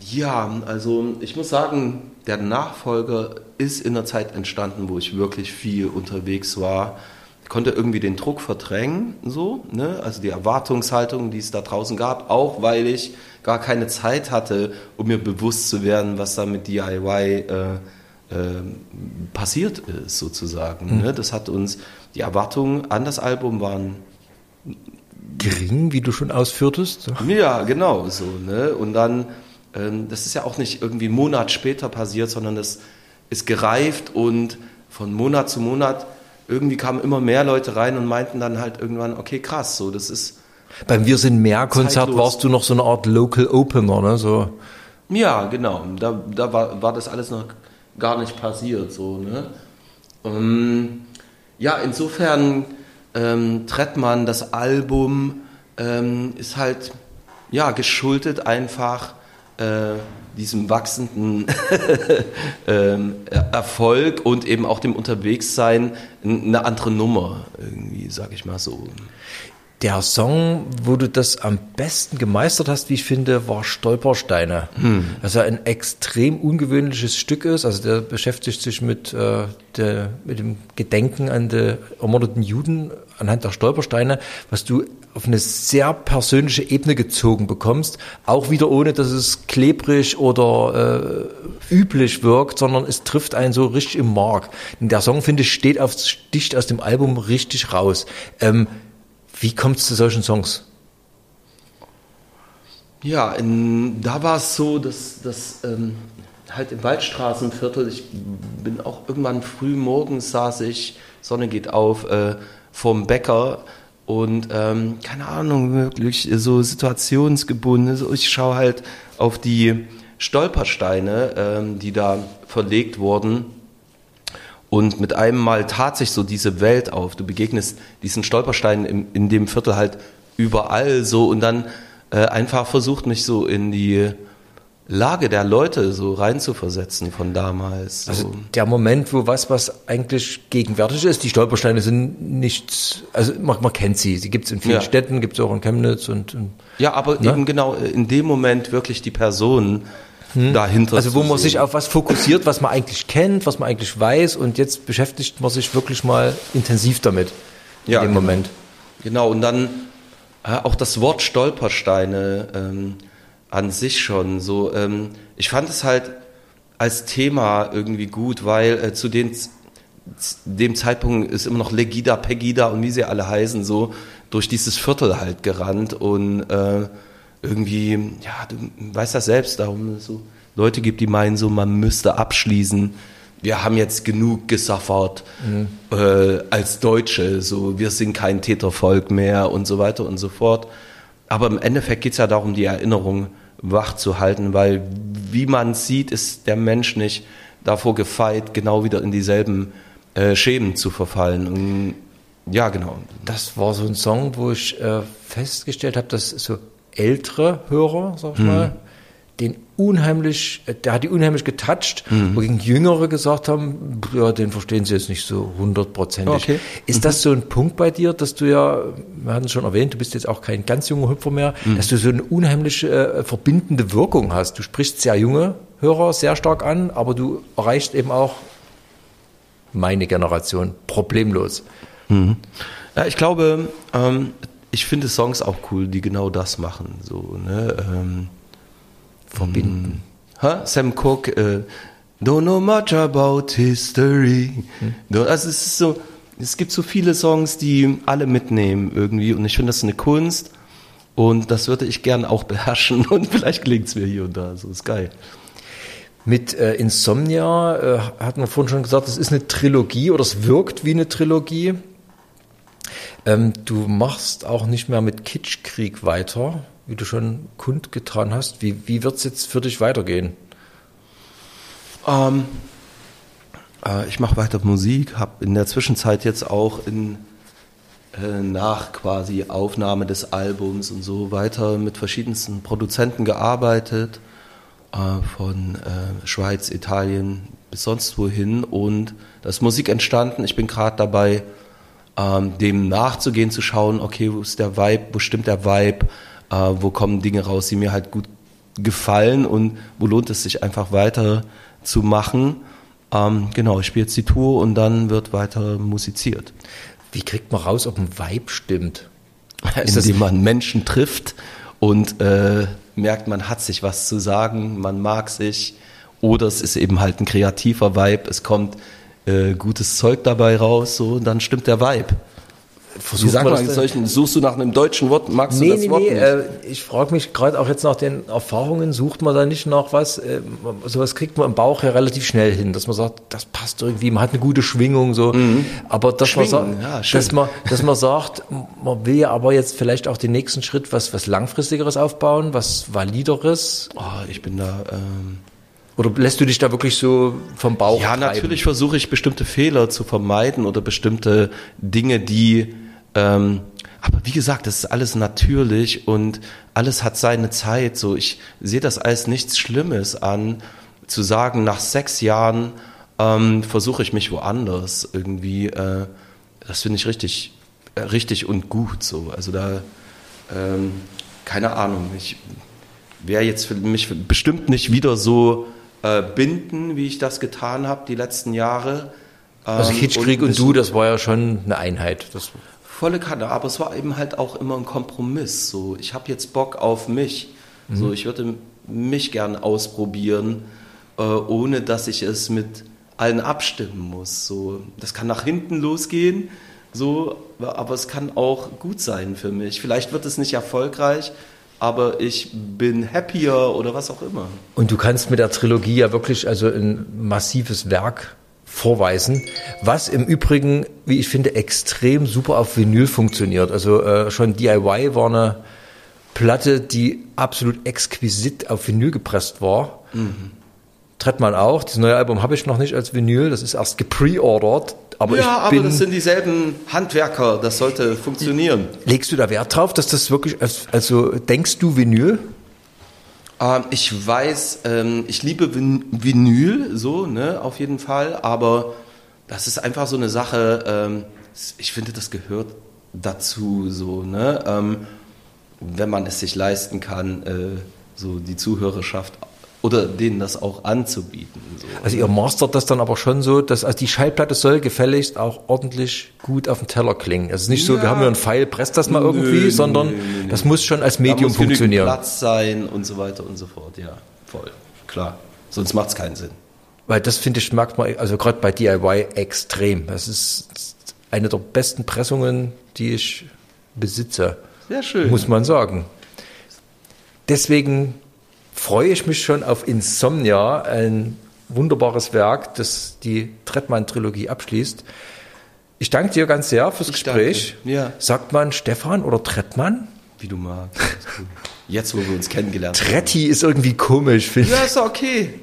Ja, also ich muss sagen, der Nachfolger ist in der Zeit entstanden, wo ich wirklich viel unterwegs war. Ich konnte irgendwie den Druck verdrängen, so, ne? also die Erwartungshaltung, die es da draußen gab, auch weil ich gar keine Zeit hatte, um mir bewusst zu werden, was da mit DIY äh, äh, passiert ist, sozusagen. Mhm. Ne? Das hat uns, die Erwartungen an das Album waren gering, wie du schon ausführtest. Ja, genau so. Ne? Und dann, ähm, das ist ja auch nicht irgendwie einen Monat später passiert, sondern das ist gereift und von Monat zu Monat irgendwie kamen immer mehr Leute rein und meinten dann halt irgendwann, okay, krass, so das ist. Beim Wir sind mehr Konzert zeitlos. warst du noch so eine Art Local Opener, ne? So. Ja, genau. Da, da war, war das alles noch gar nicht passiert. So, ne? Ähm, ja, insofern ähm, Trettmann, das Album ähm, ist halt ja, geschuldet einfach äh, diesem wachsenden *laughs* ähm, Erfolg und eben auch dem Unterwegssein eine andere Nummer, irgendwie, sag ich mal so. Der Song, wo du das am besten gemeistert hast, wie ich finde, war Stolpersteine. Hm. Ja ein extrem ungewöhnliches Stück ist. Also der beschäftigt sich mit, äh, der, mit dem Gedenken an die ermordeten Juden anhand der Stolpersteine, was du auf eine sehr persönliche Ebene gezogen bekommst. Auch wieder ohne, dass es klebrig oder äh, üblich wirkt, sondern es trifft einen so richtig im Mark. Der Song, finde ich, steht auf, sticht aus dem Album richtig raus. Ähm, wie kommt es zu solchen Songs? Ja, in, da war es so, dass, dass ähm, halt im Waldstraßenviertel, ich bin auch irgendwann früh morgens saß ich, Sonne geht auf, äh, vorm Bäcker und ähm, keine Ahnung, wirklich so situationsgebunden. Also ich schaue halt auf die Stolpersteine, ähm, die da verlegt wurden. Und mit einem Mal tat sich so diese Welt auf. Du begegnest diesen Stolpersteinen in, in dem Viertel halt überall so und dann äh, einfach versucht mich so in die Lage der Leute so reinzuversetzen von damals. So. Also der Moment, wo was, was eigentlich gegenwärtig ist, die Stolpersteine sind nichts, also man, man kennt sie, sie gibt es in vielen Ja. Städten, gibt es auch in Chemnitz und, und ja, aber Ne? eben genau in dem Moment wirklich die Person dahinter. also wo man sehen. sich auf was fokussiert, was man eigentlich kennt, was man eigentlich weiß und jetzt beschäftigt man sich wirklich mal intensiv damit in Ja, dem genau. Moment. Genau, und dann äh, auch das Wort Stolpersteine ähm, an sich schon so. Ähm, ich fand es halt als Thema irgendwie gut, weil äh, zu den, dem Zeitpunkt ist immer noch Legida, Pegida und wie sie alle heißen, so durch dieses Viertel halt gerannt und äh, irgendwie, ja, du weißt das selbst, darum es so Leute gibt, die meinen so, man müsste abschließen. Wir haben jetzt genug gesuffert äh, als Deutsche, so wir sind kein Tätervolk mehr und so weiter und so fort. Aber im Endeffekt geht es ja darum, die Erinnerung wach zu halten, weil wie man sieht, ist der Mensch nicht davor gefeit, genau wieder in dieselben äh, Schemen zu verfallen. Und ja, genau. Das war so ein Song, wo ich äh, festgestellt habe, dass so ältere Hörer, sag ich mal, den unheimlich, äh, der hat die unheimlich getoucht, wogegen Jüngere gesagt haben, ja, den verstehen sie jetzt nicht so hundertprozentig. Okay. Ist das so ein Punkt bei dir, dass du ja, wir hatten es schon erwähnt, du bist jetzt auch kein ganz junger Hüpfer mehr, dass du so eine unheimliche äh, verbindende Wirkung hast. Du sprichst sehr junge Hörer sehr stark an, aber du erreichst eben auch meine Generation problemlos. Ja, ich glaube, ähm, ich finde Songs auch cool, die genau das machen. So, ne? ähm, Verbinden. Ha? Sam Cooke, äh, Don't know much about history. Don't- Also es ist so, es gibt so viele Songs, die alle mitnehmen irgendwie und ich finde das ist eine Kunst und das würde ich gern auch *laughs* beherrschen und vielleicht gelingt es mir hier und da. So ist geil. Mit äh, Insomnia äh, hatten wir vorhin schon gesagt, es ist eine Trilogie oder es wirkt wie eine Trilogie. Ähm, du machst auch nicht mehr mit Kitschkrieg weiter, wie du schon kundgetan hast. Wie, wie wird es jetzt für dich weitergehen? Ähm, äh, ich mache weiter Musik, habe in der Zwischenzeit jetzt auch in, äh, nach quasi Aufnahme des Albums und so weiter mit verschiedensten Produzenten gearbeitet, äh, von äh, Schweiz, Italien bis sonst wohin und da ist Musik entstanden. Ich bin gerade dabei, ähm, dem nachzugehen, zu schauen, okay, wo ist der Vibe, wo stimmt der Vibe, äh, wo kommen Dinge raus, die mir halt gut gefallen und wo lohnt es sich einfach weiter zu machen. Ähm, genau, ich spiele jetzt die Tour und dann wird weiter musiziert. Wie kriegt man raus, ob ein Vibe stimmt? *laughs* Ist Indem man Menschen trifft und äh, merkt, man hat sich was zu sagen, man mag sich oder es ist eben halt ein kreativer Vibe, es kommt äh, gutes Zeug dabei raus, so und dann stimmt der Vibe. Versucht Wie sagt man man, solchen, suchst du nach einem deutschen Wort, magst du Nee, das nee, Wort nee. nicht? Äh, ich frage mich gerade auch jetzt nach den Erfahrungen, sucht man da nicht nach was? Äh, sowas kriegt man im Bauch ja relativ schnell hin, dass man sagt, das passt irgendwie, man hat eine gute Schwingung so. Aber dass man, sagt, ja, schön. dass, man, dass man sagt, man will ja aber jetzt vielleicht auch den nächsten Schritt was, was langfristigeres aufbauen, was valideres. oh, ich bin da. Ähm, Oder lässt du dich da wirklich so vom Bauch Ja, treiben? natürlich versuche ich bestimmte Fehler zu vermeiden oder bestimmte Dinge, die. Ähm, aber wie gesagt, das ist alles natürlich und alles hat seine Zeit. So, ich sehe das als nichts Schlimmes an, zu sagen, nach sechs Jahren ähm, versuche ich mich woanders irgendwie. Äh, das finde ich richtig, äh, richtig und gut. So, also da, ähm, keine Ahnung. Ich wäre jetzt für mich bestimmt nicht wieder so äh, binden, wie ich das getan habe die letzten Jahre. Also Ähm, Kitschkrieg ein und, du, das war ja schon eine Einheit. Das, volle Kanne, aber es war eben halt auch immer ein Kompromiss. So, ich habe jetzt Bock auf mich. So, ich würde mich gern ausprobieren, äh, ohne dass ich es mit allen abstimmen muss. So, das kann nach hinten losgehen, so, aber es kann auch gut sein für mich. Vielleicht wird es nicht erfolgreich, aber ich bin happier oder was auch immer. Und du kannst mit der Trilogie ja wirklich also ein massives Werk vorweisen, was im Übrigen, wie ich finde, extrem super auf Vinyl funktioniert. Also äh, schon DIY war eine Platte, die absolut exquisit auf Vinyl gepresst war. Trettmann auch. Das neue Album habe ich noch nicht als Vinyl. Das ist erst gepreordert. Aber ja, aber bin, das sind dieselben Handwerker, das sollte funktionieren. legst du da Wert drauf, dass das wirklich, als- also denkst du Vinyl? Ähm, ich weiß, ähm, ich liebe Vin Vinyl, so, ne, auf jeden Fall, aber das ist einfach so eine Sache, ähm, ich finde, das gehört dazu, so, ne, ähm, wenn man es sich leisten kann, äh, so die Zuhörerschaft oder denen das auch anzubieten. So. Also ihr mastert das dann aber schon so, dass also die Schallplatte soll gefälligst auch ordentlich gut auf dem Teller klingen. Es ist nicht so, wir Ja. haben hier einen Pfeil, presst das mal irgendwie, Nö, sondern nö, nö, das muss schon als Da Medium muss genügend funktionieren. Platz sein und so weiter und so fort, ja, voll, klar. Sonst macht es keinen Sinn. Weil das finde ich, merkt man, also gerade bei DIY extrem. Das ist eine der besten Pressungen, die ich besitze. Sehr schön. Muss man sagen. Deswegen freue ich mich schon auf Insomnia, ein wunderbares Werk, das die Trettmann-Trilogie abschließt. Ich danke dir ganz sehr fürs Ich Gespräch. Ja. Sagt man Stefan oder Trettmann? Wie du magst. Jetzt, wo wir uns kennengelernt haben. Tretti ist irgendwie komisch, finde ich. Ja, ist okay.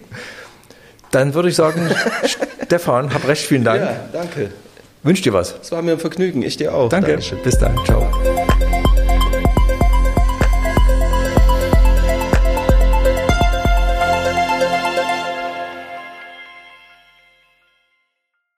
Dann würde ich sagen, *laughs* Stefan, hab recht, vielen Dank. Ja, danke. Wünsch dir was. Es war mir ein Vergnügen. Ich dir auch. Danke. Dankeschön. Bis dann. Ciao.